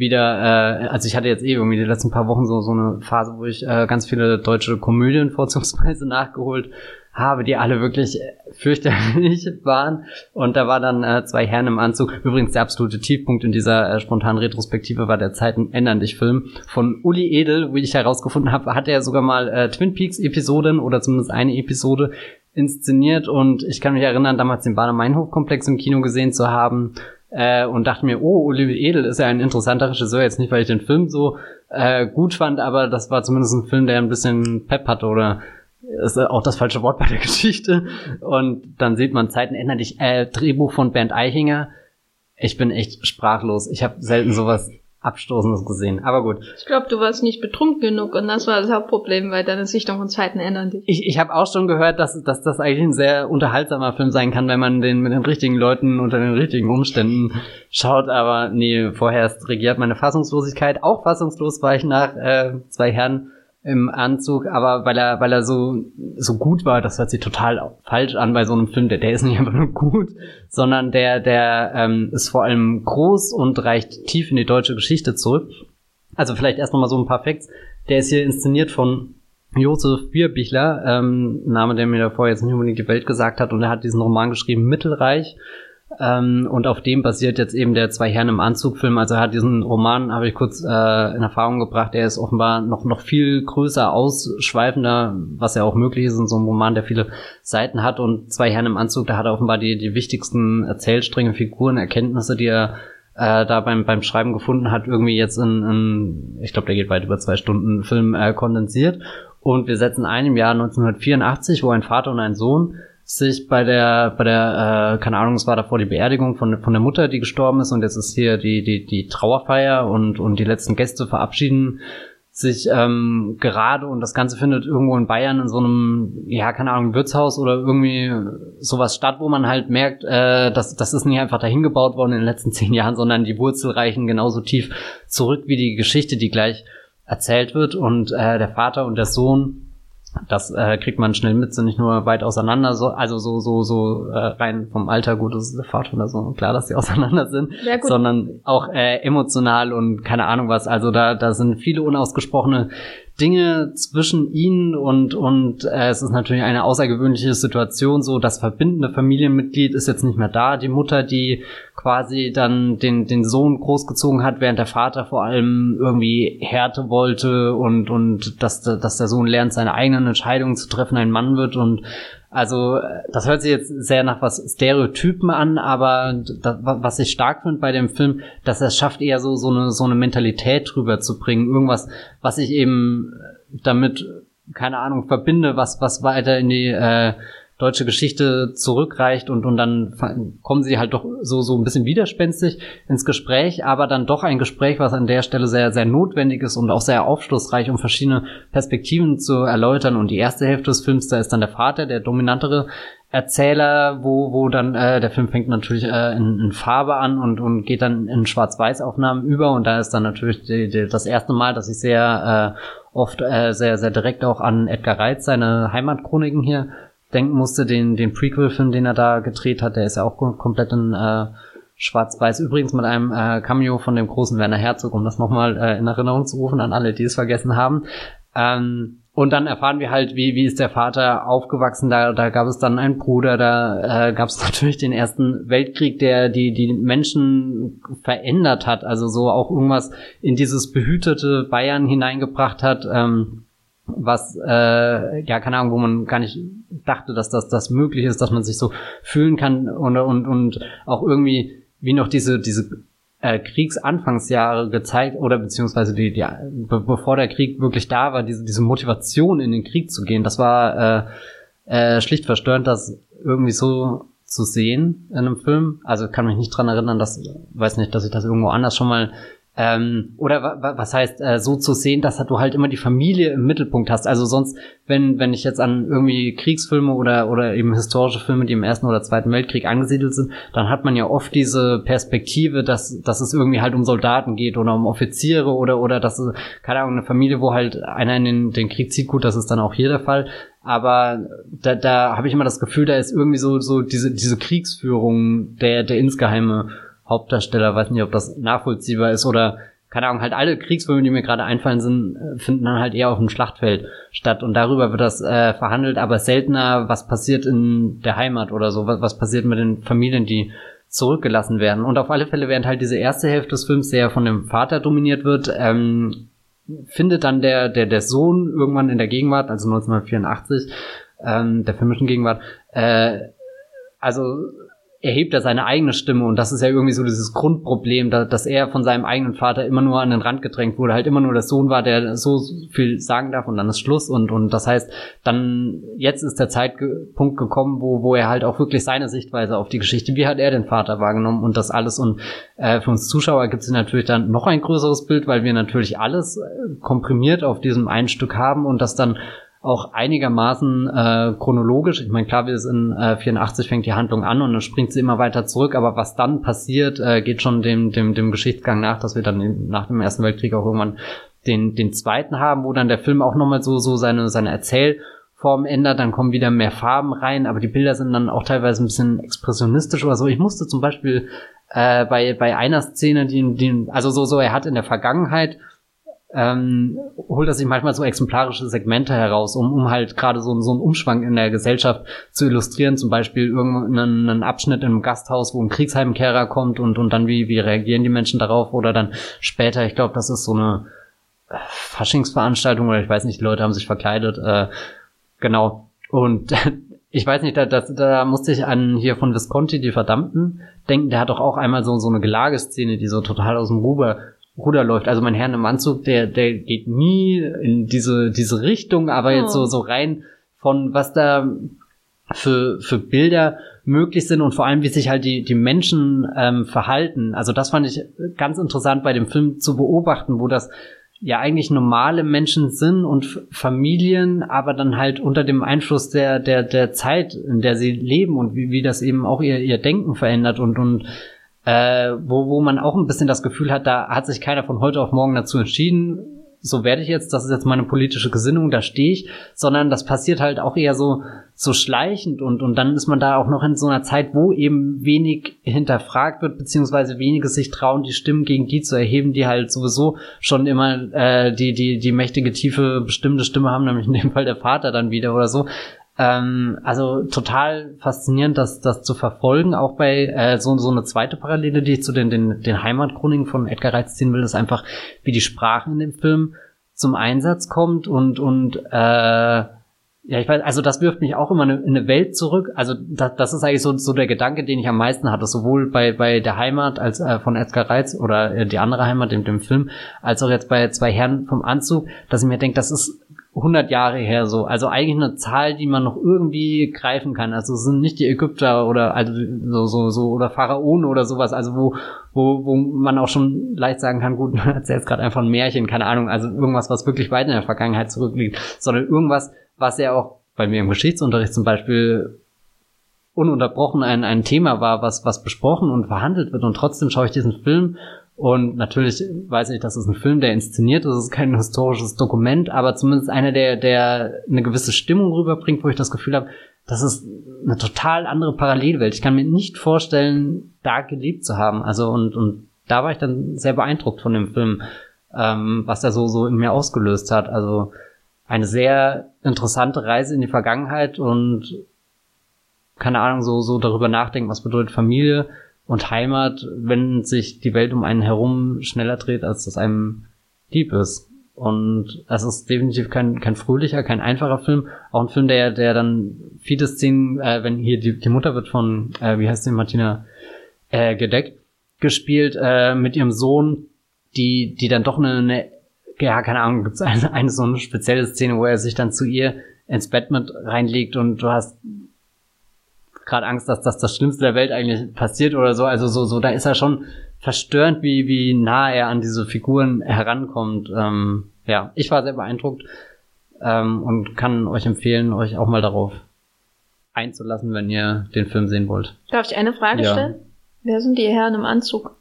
wieder, äh, also ich hatte jetzt eh irgendwie die letzten paar Wochen so, so eine Phase, wo ich äh, ganz viele deutsche Komödien vorzugsweise nachgeholt habe, die alle wirklich fürchterlich waren. Und da war dann äh, zwei Herren im Anzug. Übrigens der absolute Tiefpunkt in dieser äh, spontanen Retrospektive war der Zeiten ändern dich Film von Uli Edel, wie ich herausgefunden habe, hat er sogar mal äh, Twin Peaks Episoden oder zumindest eine Episode inszeniert und ich kann mich erinnern, damals den Bader-Meinhof-Komplex im Kino gesehen zu haben äh, und dachte mir, oh, Uli Edel ist ja ein interessanter Regisseur, jetzt nicht, weil ich den Film so äh, gut fand, aber das war zumindest ein Film, der ein bisschen Pep hatte oder ist auch das falsche Wort bei der Geschichte. Und dann sieht man Zeiten ändern dich. Äh, Drehbuch von Bernd Eichinger. Ich bin echt sprachlos. Ich habe selten sowas Abstoßendes gesehen. Aber gut. Ich glaube, du warst nicht betrunken genug und das war das Hauptproblem, weil deine Sichtung und Zeiten ändern dich. Ich, ich habe auch schon gehört, dass, dass das eigentlich ein sehr unterhaltsamer Film sein kann, wenn man den mit den richtigen Leuten unter den richtigen Umständen schaut. Aber nee, vorher regiert meine Fassungslosigkeit. Auch fassungslos war ich nach äh, zwei Herren im Anzug, aber weil er, weil er so, so gut war, das hört sich total falsch an bei so einem Film, der, der ist nicht einfach nur gut, sondern der, der ähm, ist vor allem groß und reicht tief in die deutsche Geschichte zurück. Also vielleicht erst nochmal so ein paar Facts. Der ist hier inszeniert von Josef Bierbichler, ähm, Name, der mir davor jetzt nicht unbedingt die Welt gesagt hat, und er hat diesen Roman geschrieben, Mittelreich. Ähm, und auf dem basiert jetzt eben der Zwei Herren im Anzug-Film. Also er hat diesen Roman, habe ich kurz äh, in Erfahrung gebracht, der ist offenbar noch, noch viel größer, ausschweifender, was ja auch möglich ist in so einem Roman, der viele Seiten hat. Und Zwei Herren im Anzug, da hat er offenbar die, die wichtigsten Erzählstränge, Figuren, Erkenntnisse, die er äh, da beim, beim Schreiben gefunden hat, irgendwie jetzt in, in ich glaube, der geht weit über zwei Stunden Film äh, kondensiert. Und wir setzen ein im Jahr 1984, wo ein Vater und ein Sohn sich bei der, bei der, äh, keine Ahnung, es war davor die Beerdigung von, von der Mutter, die gestorben ist und jetzt ist hier die, die, die Trauerfeier und, und die letzten Gäste verabschieden sich ähm, gerade und das Ganze findet irgendwo in Bayern in so einem, ja, keine Ahnung, Wirtshaus oder irgendwie sowas statt, wo man halt merkt, äh, dass das ist nicht einfach dahin gebaut worden in den letzten zehn Jahren, sondern die Wurzel reichen genauso tief zurück wie die Geschichte, die gleich erzählt wird. Und äh, der Vater und der Sohn das äh, kriegt man schnell mit, sind nicht nur weit auseinander, so, also so, so, so äh, rein vom Alter, gut, das ist der Vater oder so, klar, dass sie auseinander sind, sondern auch äh, emotional und keine Ahnung was. Also da, da sind viele unausgesprochene Dinge zwischen ihnen und, und äh, es ist natürlich eine außergewöhnliche Situation, so das verbindende Familienmitglied ist jetzt nicht mehr da, die Mutter, die quasi dann den, den Sohn großgezogen hat, während der Vater vor allem irgendwie Härte wollte und, und dass, dass der Sohn lernt, seine eigenen Entscheidungen zu treffen, ein Mann wird und also das hört sich jetzt sehr nach was Stereotypen an, aber das, was ich stark finde bei dem Film, dass er es schafft, eher so, so, eine, so eine Mentalität drüber zu bringen. Irgendwas, was ich eben damit, keine Ahnung, verbinde, was, was weiter in die äh, deutsche Geschichte zurückreicht und, und dann kommen sie halt doch so, so ein bisschen widerspenstig ins Gespräch, aber dann doch ein Gespräch, was an der Stelle sehr, sehr notwendig ist und auch sehr aufschlussreich, um verschiedene Perspektiven zu erläutern. Und die erste Hälfte des Films, da ist dann der Vater, der dominantere Erzähler, wo, wo dann äh, der Film fängt natürlich äh, in, in Farbe an und, und geht dann in Schwarz-Weiß-Aufnahmen über und da ist dann natürlich die, die, das erste Mal, dass ich sehr äh, oft äh, sehr, sehr direkt auch an Edgar Reitz, seine Heimatchroniken hier denken musste, den, den Prequel-Film, den er da gedreht hat, der ist ja auch komplett in äh, Schwarz-Weiß. Übrigens mit einem äh, Cameo von dem großen Werner Herzog, um das nochmal äh, in Erinnerung zu rufen an alle, die es vergessen haben. Ähm, und dann erfahren wir halt, wie, wie ist der Vater aufgewachsen. Da, da gab es dann einen Bruder, da äh, gab es natürlich den Ersten Weltkrieg, der die, die Menschen verändert hat. Also so auch irgendwas in dieses behütete Bayern hineingebracht hat. Ähm, was, äh, ja, keine Ahnung, wo man gar nicht dachte, dass das, das möglich ist, dass man sich so fühlen kann und, und, und auch irgendwie wie noch diese, diese äh, Kriegsanfangsjahre gezeigt oder beziehungsweise die, die be bevor der Krieg wirklich da war, diese, diese Motivation in den Krieg zu gehen, das war äh, äh, schlicht verstörend, das irgendwie so zu sehen in einem Film. Also kann mich nicht dran erinnern, dass, weiß nicht, dass ich das irgendwo anders schon mal ähm, oder was heißt, äh, so zu sehen, dass du halt immer die Familie im Mittelpunkt hast. Also sonst, wenn, wenn ich jetzt an irgendwie Kriegsfilme oder, oder eben historische Filme, die im Ersten oder Zweiten Weltkrieg angesiedelt sind, dann hat man ja oft diese Perspektive, dass, dass es irgendwie halt um Soldaten geht oder um Offiziere oder, oder dass, keine Ahnung, eine Familie, wo halt einer in den, den Krieg zieht, gut, das ist dann auch hier der Fall. Aber da, da habe ich immer das Gefühl, da ist irgendwie so, so diese, diese Kriegsführung der, der insgeheime Hauptdarsteller, weiß nicht, ob das nachvollziehbar ist oder keine Ahnung, halt alle Kriegsfilme, die mir gerade einfallen sind, äh, finden dann halt eher auf dem Schlachtfeld statt und darüber wird das äh, verhandelt, aber seltener, was passiert in der Heimat oder so, was, was passiert mit den Familien, die zurückgelassen werden. Und auf alle Fälle, während halt diese erste Hälfte des Films sehr von dem Vater dominiert wird, ähm, findet dann der, der, der Sohn irgendwann in der Gegenwart, also 1984, ähm, der filmischen Gegenwart, äh, also erhebt er seine eigene Stimme und das ist ja irgendwie so dieses Grundproblem, da, dass er von seinem eigenen Vater immer nur an den Rand gedrängt wurde, halt immer nur der Sohn war, der so viel sagen darf und dann ist Schluss und und das heißt, dann jetzt ist der Zeitpunkt gekommen, wo wo er halt auch wirklich seine Sichtweise auf die Geschichte, wie hat er den Vater wahrgenommen und das alles und äh, für uns Zuschauer gibt es natürlich dann noch ein größeres Bild, weil wir natürlich alles äh, komprimiert auf diesem einen Stück haben und das dann auch einigermaßen äh, chronologisch. Ich meine, klar, wir sind äh, 84 fängt die Handlung an und dann springt sie immer weiter zurück, aber was dann passiert, äh, geht schon dem, dem, dem Geschichtsgang nach, dass wir dann nach dem Ersten Weltkrieg auch irgendwann den, den zweiten haben, wo dann der Film auch nochmal so, so seine, seine Erzählform ändert, dann kommen wieder mehr Farben rein, aber die Bilder sind dann auch teilweise ein bisschen expressionistisch oder so. Ich musste zum Beispiel äh, bei, bei einer Szene, die, die, also so, so, er hat in der Vergangenheit ähm, holt er sich manchmal so exemplarische Segmente heraus, um, um halt gerade so, so einen Umschwang in der Gesellschaft zu illustrieren. Zum Beispiel irgendeinen Abschnitt im Gasthaus, wo ein Kriegsheimkehrer kommt und, und dann wie, wie reagieren die Menschen darauf oder dann später, ich glaube, das ist so eine äh, Faschingsveranstaltung oder ich weiß nicht, die Leute haben sich verkleidet. Äh, genau. Und ich weiß nicht, da, da, da musste ich an hier von Visconti, die Verdammten, denken. Der hat doch auch einmal so, so eine Gelageszene, die so total aus dem Ruber Ruder läuft. Also mein Herr im Anzug, der, der geht nie in diese, diese Richtung, aber oh. jetzt so, so rein von was da für, für Bilder möglich sind und vor allem, wie sich halt die, die Menschen ähm, verhalten. Also das fand ich ganz interessant bei dem Film zu beobachten, wo das ja eigentlich normale Menschen sind und Familien, aber dann halt unter dem Einfluss der, der, der Zeit, in der sie leben und wie, wie das eben auch ihr, ihr Denken verändert und, und äh, wo, wo man auch ein bisschen das Gefühl hat, da hat sich keiner von heute auf morgen dazu entschieden, so werde ich jetzt, das ist jetzt meine politische Gesinnung, da stehe ich, sondern das passiert halt auch eher so, so schleichend und, und dann ist man da auch noch in so einer Zeit, wo eben wenig hinterfragt wird, beziehungsweise wenige sich trauen, die Stimmen gegen die zu erheben, die halt sowieso schon immer äh, die, die, die mächtige, tiefe, bestimmte Stimme haben, nämlich in dem Fall der Vater dann wieder oder so. Ähm, also total faszinierend, das, das zu verfolgen. Auch bei äh, so, so eine zweite Parallele, die ich zu den, den, den Heimatchroniken von Edgar Reitz ziehen will, ist einfach, wie die Sprache in dem Film zum Einsatz kommt und, und äh, ja, ich weiß, also das wirft mich auch immer in eine Welt zurück. Also das, das ist eigentlich so, so der Gedanke, den ich am meisten hatte, sowohl bei, bei der Heimat als äh, von Edgar Reitz oder äh, die andere Heimat, dem, dem Film, als auch jetzt bei zwei Herren vom Anzug, dass ich mir denke, das ist 100 Jahre her so. Also eigentlich eine Zahl, die man noch irgendwie greifen kann. Also es sind nicht die Ägypter oder also so so so oder Pharaonen oder sowas. Also wo wo wo man auch schon leicht sagen kann, gut, man erzählt gerade einfach ein Märchen, keine Ahnung. Also irgendwas, was wirklich weit in der Vergangenheit zurückliegt, sondern irgendwas, was ja auch bei mir im Geschichtsunterricht zum Beispiel ununterbrochen ein, ein Thema war, was, was besprochen und verhandelt wird. Und trotzdem schaue ich diesen Film und natürlich weiß ich, das ist ein Film, der inszeniert ist, es ist kein historisches Dokument, aber zumindest einer, der, der eine gewisse Stimmung rüberbringt, wo ich das Gefühl habe, das ist eine total andere Parallelwelt. Ich kann mir nicht vorstellen, da gelebt zu haben. Also und, und da war ich dann sehr beeindruckt von dem Film, ähm, was er so, so in mir ausgelöst hat. Also eine sehr interessante Reise in die Vergangenheit und keine Ahnung, so, so darüber nachdenken, was bedeutet Familie, und Heimat, wenn sich die Welt um einen herum schneller dreht, als das einem lieb ist. Und es ist definitiv kein, kein fröhlicher, kein einfacher Film. Auch ein Film, der, der dann viele Szenen, äh, wenn hier die, die Mutter wird von, äh, wie heißt sie, Martina äh, gedeckt, gespielt, äh, mit ihrem Sohn, die, die dann doch eine, eine ja, keine Ahnung, gibt es eine, eine so eine spezielle Szene, wo er sich dann zu ihr ins Bett mit reinlegt und du hast gerade Angst, dass das das Schlimmste der Welt eigentlich passiert oder so. Also so, so, da ist er schon verstörend, wie, wie nah er an diese Figuren herankommt. Ähm, ja, ich war sehr beeindruckt ähm, und kann euch empfehlen, euch auch mal darauf einzulassen, wenn ihr den Film sehen wollt. Darf ich eine Frage ja. stellen? Wer sind die Herren im Anzug?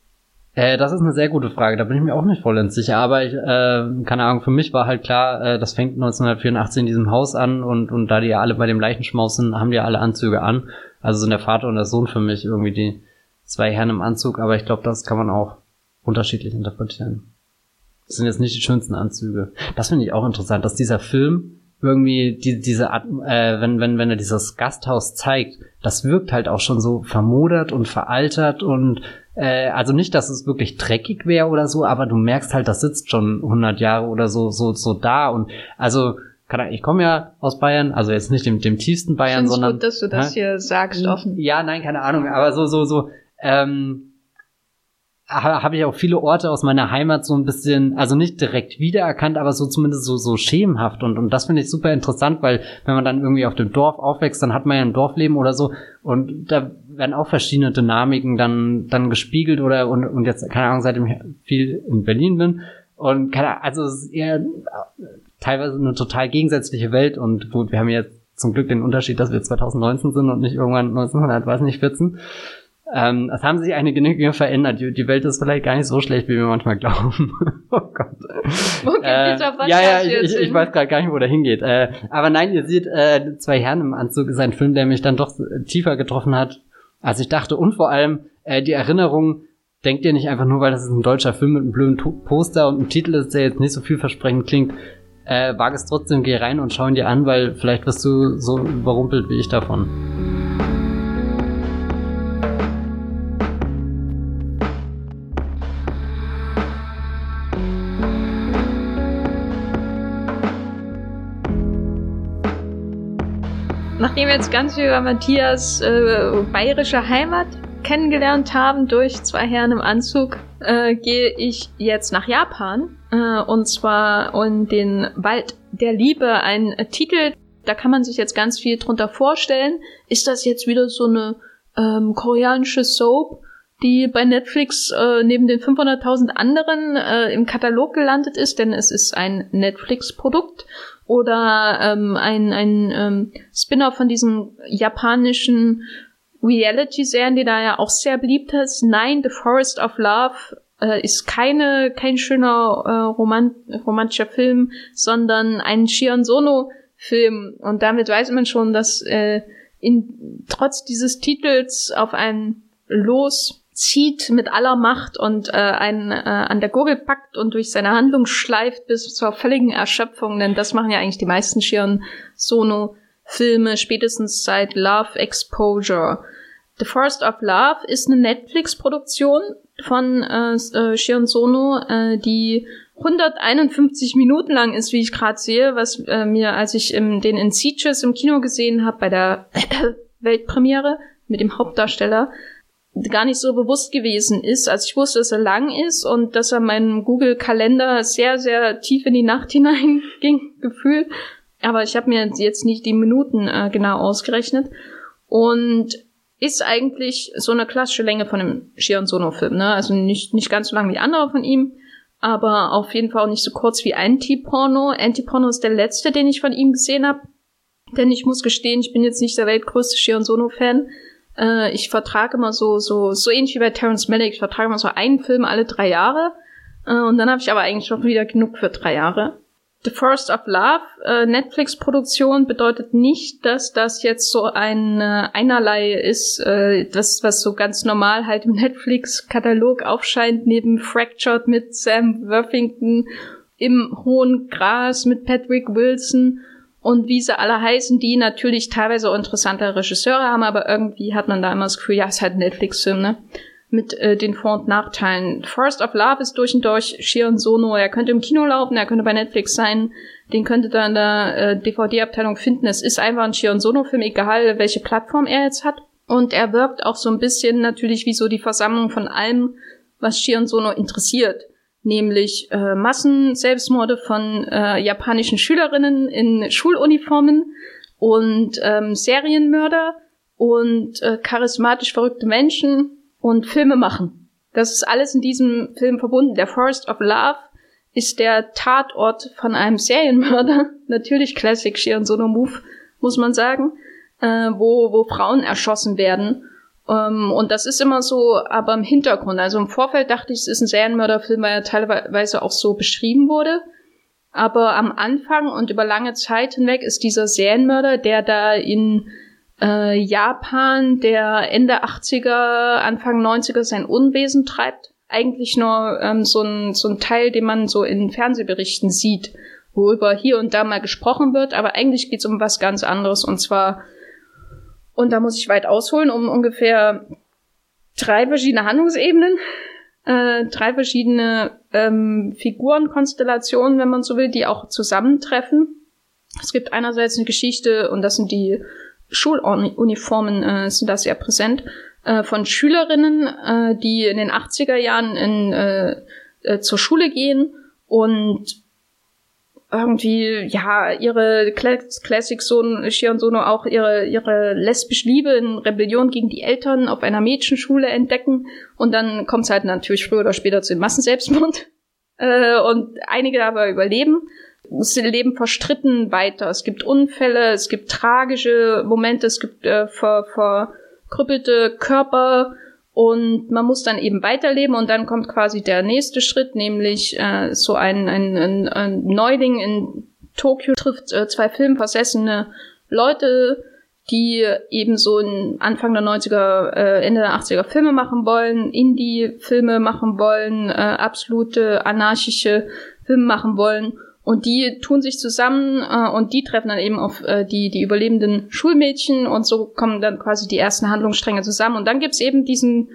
Äh, das ist eine sehr gute Frage, da bin ich mir auch nicht vollends sicher, aber ich, äh, keine Ahnung, für mich war halt klar, äh, das fängt 1984 in diesem Haus an und, und da die ja alle bei dem Leichenschmaus sind, haben die ja alle Anzüge an also sind der Vater und der Sohn für mich irgendwie die zwei Herren im Anzug, aber ich glaube, das kann man auch unterschiedlich interpretieren. Das sind jetzt nicht die schönsten Anzüge. Das finde ich auch interessant, dass dieser Film irgendwie die, diese Art, äh, wenn, wenn, wenn er dieses Gasthaus zeigt, das wirkt halt auch schon so vermodert und veraltert und äh, also nicht, dass es wirklich dreckig wäre oder so, aber du merkst halt, das sitzt schon 100 Jahre oder so, so, so da und also ich komme ja aus Bayern, also jetzt nicht dem, dem tiefsten Bayern, Find's sondern. gut, dass du das Hä? hier sagst, offen. Ja, nein, keine Ahnung, aber so, so, so, ähm, ha- habe ich auch viele Orte aus meiner Heimat so ein bisschen, also nicht direkt wiedererkannt, aber so zumindest so, so schemenhaft und, und das finde ich super interessant, weil wenn man dann irgendwie auf dem Dorf aufwächst, dann hat man ja ein Dorfleben oder so und da werden auch verschiedene Dynamiken dann, dann gespiegelt oder und, und jetzt, keine Ahnung, seitdem ich viel in Berlin bin und keine Ahnung, also es ist eher teilweise eine total gegensätzliche Welt und gut, wir haben jetzt zum Glück den Unterschied, dass wir 2019 sind und nicht irgendwann 1900, weiß nicht, 14. Ähm, es haben sich einige Dinge verändert. Die, die Welt ist vielleicht gar nicht so schlecht, wie wir manchmal glauben. oh Gott. Wo geht Äh, dieser Podcast ja, ja, ich, ich, ich weiß gerade gar nicht, wo der hingeht. Äh, aber nein, ihr seht, äh, zwei Herren im Anzug ist ein Film, der mich dann doch äh, tiefer getroffen hat, als ich dachte. Und vor allem äh, die Erinnerung, denkt ihr nicht einfach nur, weil das ist ein deutscher Film mit einem blöden Poster und einem Titel ist, der jetzt nicht so vielversprechend klingt, äh, wage es trotzdem, geh rein und schau ihn dir an, weil vielleicht wirst du so überrumpelt wie ich davon. Nachdem wir jetzt ganz viel über Matthias äh, bayerische Heimat kennengelernt haben durch zwei Herren im Anzug, äh, gehe ich jetzt nach Japan. Äh, und zwar in den Wald der Liebe. Ein Titel, da kann man sich jetzt ganz viel drunter vorstellen. Ist das jetzt wieder so eine ähm, koreanische Soap, die bei Netflix äh, neben den 500.000 anderen äh, im Katalog gelandet ist? Denn es ist ein Netflix-Produkt oder ähm, ein, ein ähm, Spin-off von diesen japanischen Reality-Serien, die da ja auch sehr beliebt ist. Nein, The Forest of Love äh, ist keine kein schöner äh, roman romantischer Film, sondern ein Shion Sono Film und damit weiß man schon, dass äh, in trotz dieses Titels auf einen loszieht mit aller Macht und äh, einen äh, an der Gurgel packt und durch seine Handlung schleift bis zur völligen Erschöpfung, denn das machen ja eigentlich die meisten Shion Sono Filme spätestens seit Love Exposure. The Forest of Love ist eine Netflix-Produktion von äh, äh, Shion Sono, äh, die 151 Minuten lang ist, wie ich gerade sehe, was äh, mir, als ich im, den in Sieges im Kino gesehen habe, bei der Weltpremiere mit dem Hauptdarsteller, gar nicht so bewusst gewesen ist. Also ich wusste, dass er lang ist und dass er meinem Google-Kalender sehr, sehr tief in die Nacht hineinging, gefühlt. Aber ich habe mir jetzt nicht die Minuten äh, genau ausgerechnet. Und ist eigentlich so eine klassische Länge von einem Shion Sono-Film. Ne? Also nicht, nicht ganz so lang wie andere von ihm, aber auf jeden Fall auch nicht so kurz wie Anti-Porno. Anti-Porno ist der letzte, den ich von ihm gesehen habe. Denn ich muss gestehen, ich bin jetzt nicht der weltgrößte Shion Sono-Fan. Äh, ich vertrage immer so, so, so ähnlich wie bei Terrence Malick, ich vertrage immer so einen Film alle drei Jahre. Äh, und dann habe ich aber eigentlich schon wieder genug für drei Jahre. The Forest of Love, äh, Netflix-Produktion, bedeutet nicht, dass das jetzt so ein äh, einerlei ist, äh, das, was so ganz normal halt im Netflix-Katalog aufscheint, neben Fractured mit Sam Worthington, im hohen Gras mit Patrick Wilson und wie sie alle heißen, die natürlich teilweise interessante Regisseure haben, aber irgendwie hat man da immer das Gefühl, ja, ist halt ein Netflix-Film, ne? Mit äh, den Vor- und Nachteilen. Forest of Love ist durch und durch Shion Sono. Er könnte im Kino laufen, er könnte bei Netflix sein, den könnte da in der äh, DVD-Abteilung finden. Es ist einfach ein Shion Sono-Film, egal welche Plattform er jetzt hat. Und er wirkt auch so ein bisschen natürlich wie so die Versammlung von allem, was Shion Sono interessiert. Nämlich äh, Massenselbstmorde von äh, japanischen Schülerinnen in Schuluniformen und ähm, Serienmörder und äh, charismatisch verrückte Menschen und Filme machen. Das ist alles in diesem Film verbunden. Der Forest of Love ist der Tatort von einem Serienmörder. Natürlich Classic Shion Sono Move, muss man sagen, äh, wo, wo Frauen erschossen werden. Ähm, und das ist immer so, aber im Hintergrund. Also im Vorfeld dachte ich, es ist ein Serienmörderfilm, weil er teilweise auch so beschrieben wurde. Aber am Anfang und über lange Zeit hinweg ist dieser Serienmörder, der da in äh, Japan, der Ende 80er, Anfang 90er sein Unwesen treibt. Eigentlich nur ähm, so, ein, so ein Teil, den man so in Fernsehberichten sieht, worüber hier und da mal gesprochen wird, aber eigentlich geht's um was ganz anderes und zwar, und da muss ich weit ausholen, um ungefähr drei verschiedene Handlungsebenen, äh, drei verschiedene ähm, Figurenkonstellationen, wenn man so will, die auch zusammentreffen. Es gibt einerseits eine Geschichte, und das sind die Schuluniformen, äh, sind da sehr präsent, äh, von Schülerinnen, äh, die in den 80er Jahren in, äh, äh, zur Schule gehen und irgendwie, ja, ihre Classic Sohn, Shion Sono auch ihre, ihre lesbische Liebe in Rebellion gegen die Eltern auf einer Mädchenschule entdecken. Und dann kommt es halt natürlich früher oder später zu dem Massenselbstmord. Äh, und einige aber überleben. Sie leben verstritten weiter. Es gibt Unfälle, es gibt tragische Momente, es gibt äh, ver, verkrüppelte Körper und man muss dann eben weiterleben und dann kommt quasi der nächste Schritt, nämlich äh, so ein, ein, ein, ein Neuling in Tokio trifft äh, zwei filmversessene Leute, die eben so in Anfang der 90er, äh, Ende der 80er Filme machen wollen, Indie-Filme machen wollen, äh, absolute anarchische Filme machen wollen. Und die tun sich zusammen äh, und die treffen dann eben auf äh, die, die überlebenden Schulmädchen und so kommen dann quasi die ersten Handlungsstränge zusammen. Und dann gibt's eben diesen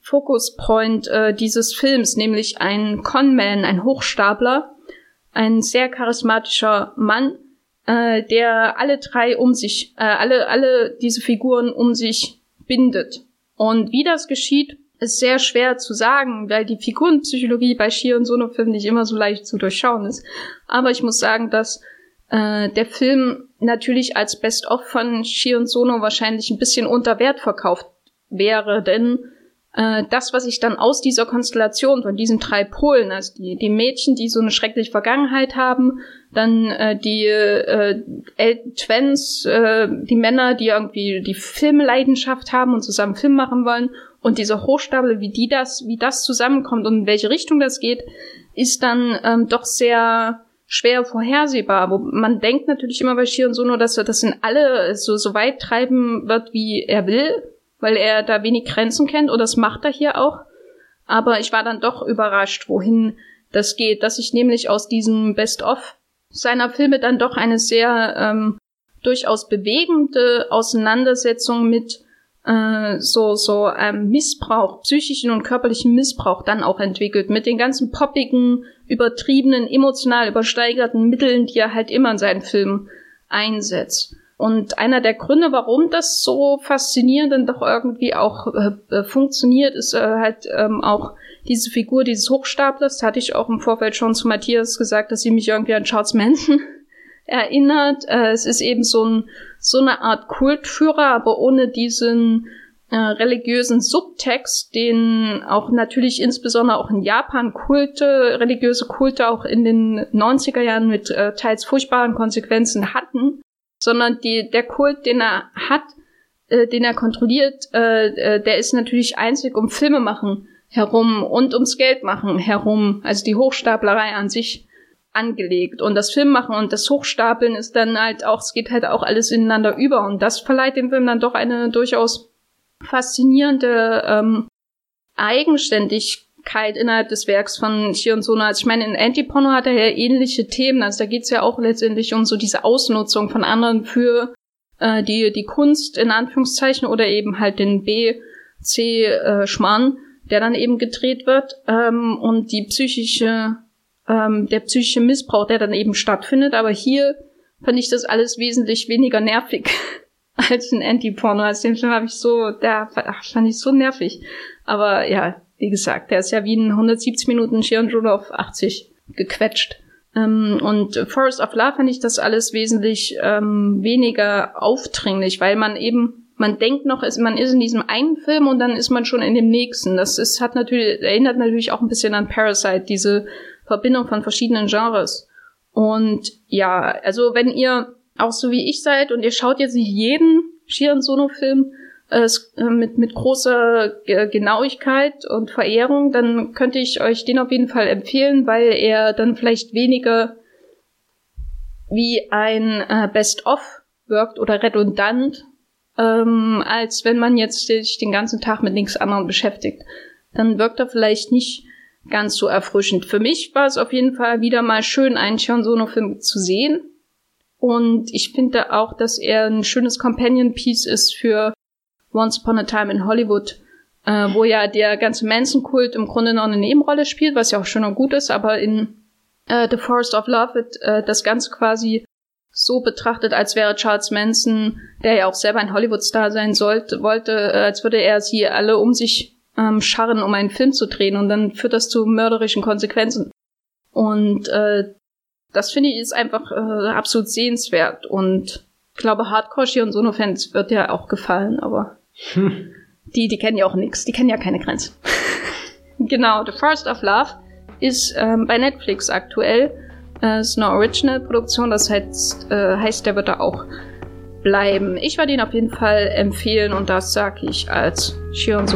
Focus Point äh, dieses Films, nämlich ein Conman, ein Hochstapler, ein sehr charismatischer Mann, äh, der alle drei um sich, äh, alle, alle diese Figuren um sich bindet. Und wie das geschieht, ist sehr schwer zu sagen, weil die Figurenpsychologie bei Shio und Sono Filmen nicht immer so leicht zu durchschauen ist. Aber ich muss sagen, dass äh, der Film natürlich als Best-of von Shio und Sono wahrscheinlich ein bisschen unter Wert verkauft wäre, denn äh, das, was ich dann aus dieser Konstellation von diesen drei Polen, also die, die Mädchen, die so eine schreckliche Vergangenheit haben, dann äh, die äh, Twins, äh, die Männer, die irgendwie die Filmleidenschaft haben und zusammen Film machen wollen und diese Hochstapel, wie die das, wie das zusammenkommt und in welche Richtung das geht, ist dann ähm, doch sehr schwer vorhersehbar. Wo man denkt natürlich immer bei Shion Sono, dass er das in alle so, so weit treiben wird, wie er will, weil er da wenig Grenzen kennt und das macht er hier auch. Aber ich war dann doch überrascht, wohin das geht, dass ich nämlich aus diesem Best-of seiner Filme dann doch eine sehr ähm, durchaus bewegende Auseinandersetzung mit äh, so so ähm, Missbrauch, psychischen und körperlichen Missbrauch dann auch entwickelt mit den ganzen poppigen, übertriebenen, emotional übersteigerten Mitteln, die er halt immer in seinen Filmen einsetzt. Und einer der Gründe, warum das so faszinierend und doch irgendwie auch äh, äh, funktioniert, ist äh, halt ähm, auch diese Figur dieses Hochstaplers. Hatte ich auch im Vorfeld schon zu Matthias gesagt, dass sie mich irgendwie an Charles Manson erinnert. Äh, es ist eben so, ein, so eine Art Kultführer, aber ohne diesen äh, religiösen Subtext, den auch natürlich insbesondere auch in Japan Kulte, religiöse Kulte auch in den 90er Jahren mit äh, teils furchtbaren Konsequenzen hatten, sondern die, der Kult, den er hat, äh, den er kontrolliert, äh, äh, der ist natürlich einzig um Filme machen herum und ums Geld machen herum, also die Hochstaplerei an sich angelegt. Und das Filmmachen und das Hochstapeln ist dann halt auch, es geht halt auch alles ineinander über. Und das verleiht dem Film dann doch eine durchaus faszinierende ähm, Eigenständigkeit innerhalb des Werks von Shion Sono. Also ich meine, in Antiporno hat er ja ähnliche Themen. Also da geht es ja auch letztendlich um so diese Ausnutzung von anderen für äh, die, die Kunst in Anführungszeichen oder eben halt den B, C äh, der dann eben gedreht wird. Ähm, und die psychische ähm, der psychische Missbrauch, der dann eben stattfindet. Aber hier fand ich das alles wesentlich weniger nervig als ein Anti-Porno. Also den Film habe ich so, der ach, fand ich so nervig. Aber ja, wie gesagt, der ist ja wie ein 170 Minuten Shion auf 80 gequetscht. Ähm, und Forest of Love fand ich das alles wesentlich ähm, weniger aufdringlich, weil man eben man denkt noch, man ist in diesem einen Film und dann ist man schon in dem nächsten. Das ist, hat natürlich, erinnert natürlich auch ein bisschen an Parasite, diese Verbindung von verschiedenen Genres. Und ja, also wenn ihr auch so wie ich seid und ihr schaut jetzt nicht jeden Shion Sono Film äh, äh, mit, mit großer Genauigkeit und Verehrung, dann könnte ich euch den auf jeden Fall empfehlen, weil er dann vielleicht weniger wie ein äh, Best-of wirkt oder redundant, ähm, als wenn man jetzt sich den ganzen Tag mit nichts anderem beschäftigt. Dann wirkt er vielleicht nicht ganz so erfrischend. Für mich war es auf jeden Fall wieder mal schön, einen Sean Sono-Film zu sehen. Und ich finde auch, dass er ein schönes Companion-Piece ist für Once Upon a Time in Hollywood, äh, wo ja der ganze Manson-Kult im Grunde noch eine Nebenrolle spielt, was ja auch schön und gut ist, aber in äh, The Forest of Love wird äh, das Ganze quasi so betrachtet, als wäre Charles Manson, der ja auch selber ein Hollywood-Star sein sollte, wollte, äh, als würde er sie alle um sich ähm, scharren, um einen Film zu drehen und dann führt das zu mörderischen Konsequenzen. Und äh, das finde ich ist einfach äh, absolut sehenswert und ich glaube Hardcore und Sono-Fans wird ja auch gefallen, aber hm. die, die kennen ja auch nichts, die kennen ja keine Grenzen. genau, The First of Love ist ähm, bei Netflix aktuell. Äh, ist eine Original-Produktion, das heißt, äh, heißt, der wird da auch bleiben. Ich werde ihn auf jeden Fall empfehlen und das sage ich als Shion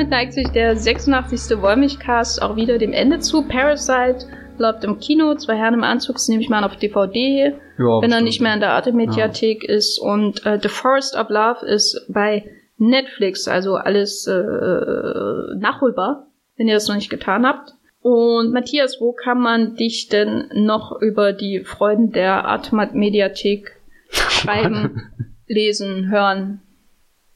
damit neigt sich der 86. Wollmilchcast auch wieder dem Ende zu. Parasite läuft im Kino, zwei Herren im Anzug, das nehme ich mal an auf DVD, ja, wenn er nicht mehr in der Arte-Mediathek ja. ist. Und äh, The Forest of Love ist bei Netflix, also alles äh, nachholbar, wenn ihr das noch nicht getan habt. Und Matthias, wo kann man dich denn noch über die Freuden der Arte-Mediathek schreiben, lesen, hören?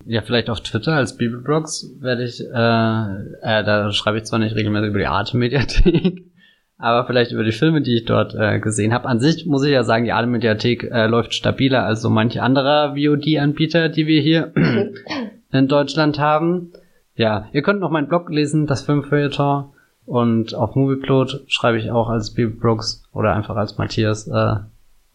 Ja, vielleicht auf Twitter als Bibelbrox werde ich, äh, äh, da schreibe ich zwar nicht regelmäßig über die Arte-Mediathek, aber vielleicht über die Filme, die ich dort äh, gesehen habe. An sich muss ich ja sagen, die Arte-Mediathek äh, läuft stabiler als so manch anderer VOD-Anbieter, die wir hier in Deutschland haben. Ja, ihr könnt noch meinen Blog lesen, das Filmfeuilleton. Und auf Movieplot schreibe ich auch als Bibelbrooks oder einfach als Matthias äh,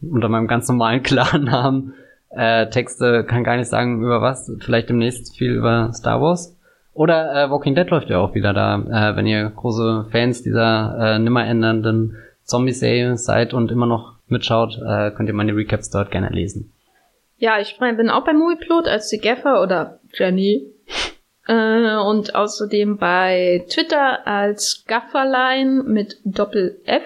unter meinem ganz normalen klaren Namen äh, Texte, kann gar nicht sagen über was, vielleicht demnächst viel über Star Wars. Oder äh, Walking Dead läuft ja auch wieder da, äh, wenn ihr große Fans dieser äh, nimmer ändernden Zombie-Serie seid und immer noch mitschaut, äh, könnt ihr meine Recaps dort gerne lesen. Ja, ich bin auch bei Movieplot als die Gaffer oder Jenny. Äh, und außerdem bei Twitter als Gafferline mit Doppel F.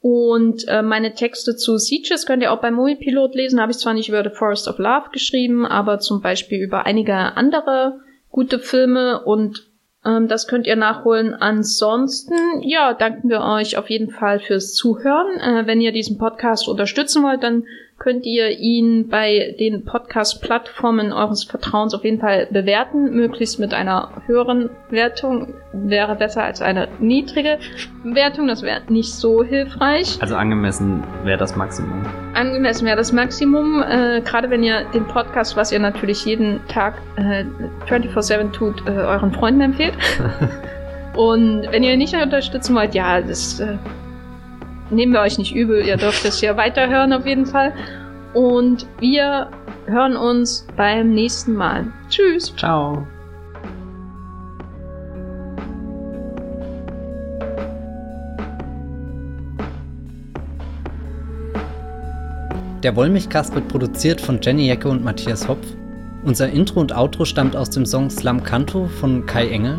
Und äh, meine Texte zu Sieges könnt ihr auch beim Moviepilot lesen. Habe ich zwar nicht über The Forest of Love geschrieben, aber zum Beispiel über einige andere gute Filme und ähm, das könnt ihr nachholen. Ansonsten, ja, danken wir euch auf jeden Fall fürs Zuhören. Äh, wenn ihr diesen Podcast unterstützen wollt, dann könnt ihr ihn bei den Podcast-Plattformen eures Vertrauens auf jeden Fall bewerten, möglichst mit einer höheren Wertung. Wäre besser als eine niedrige Wertung, das wäre nicht so hilfreich. Also angemessen wäre das Maximum. Angemessen wäre das Maximum, äh, gerade wenn ihr den Podcast, was ihr natürlich jeden Tag äh, 24-7 tut, äh, euren Freunden empfehlt. Und wenn ihr nicht unterstützen wollt, ja, das äh, nehmen wir euch nicht übel, ihr dürft es ja weiterhören auf jeden Fall. Und wir hören uns beim nächsten Mal. Tschüss. Ciao. Der Wollmilchcast wird produziert von Jenny Jecke und Matthias Hopf. Unser Intro und Outro stammt aus dem Song Slam Canto von Kai Engel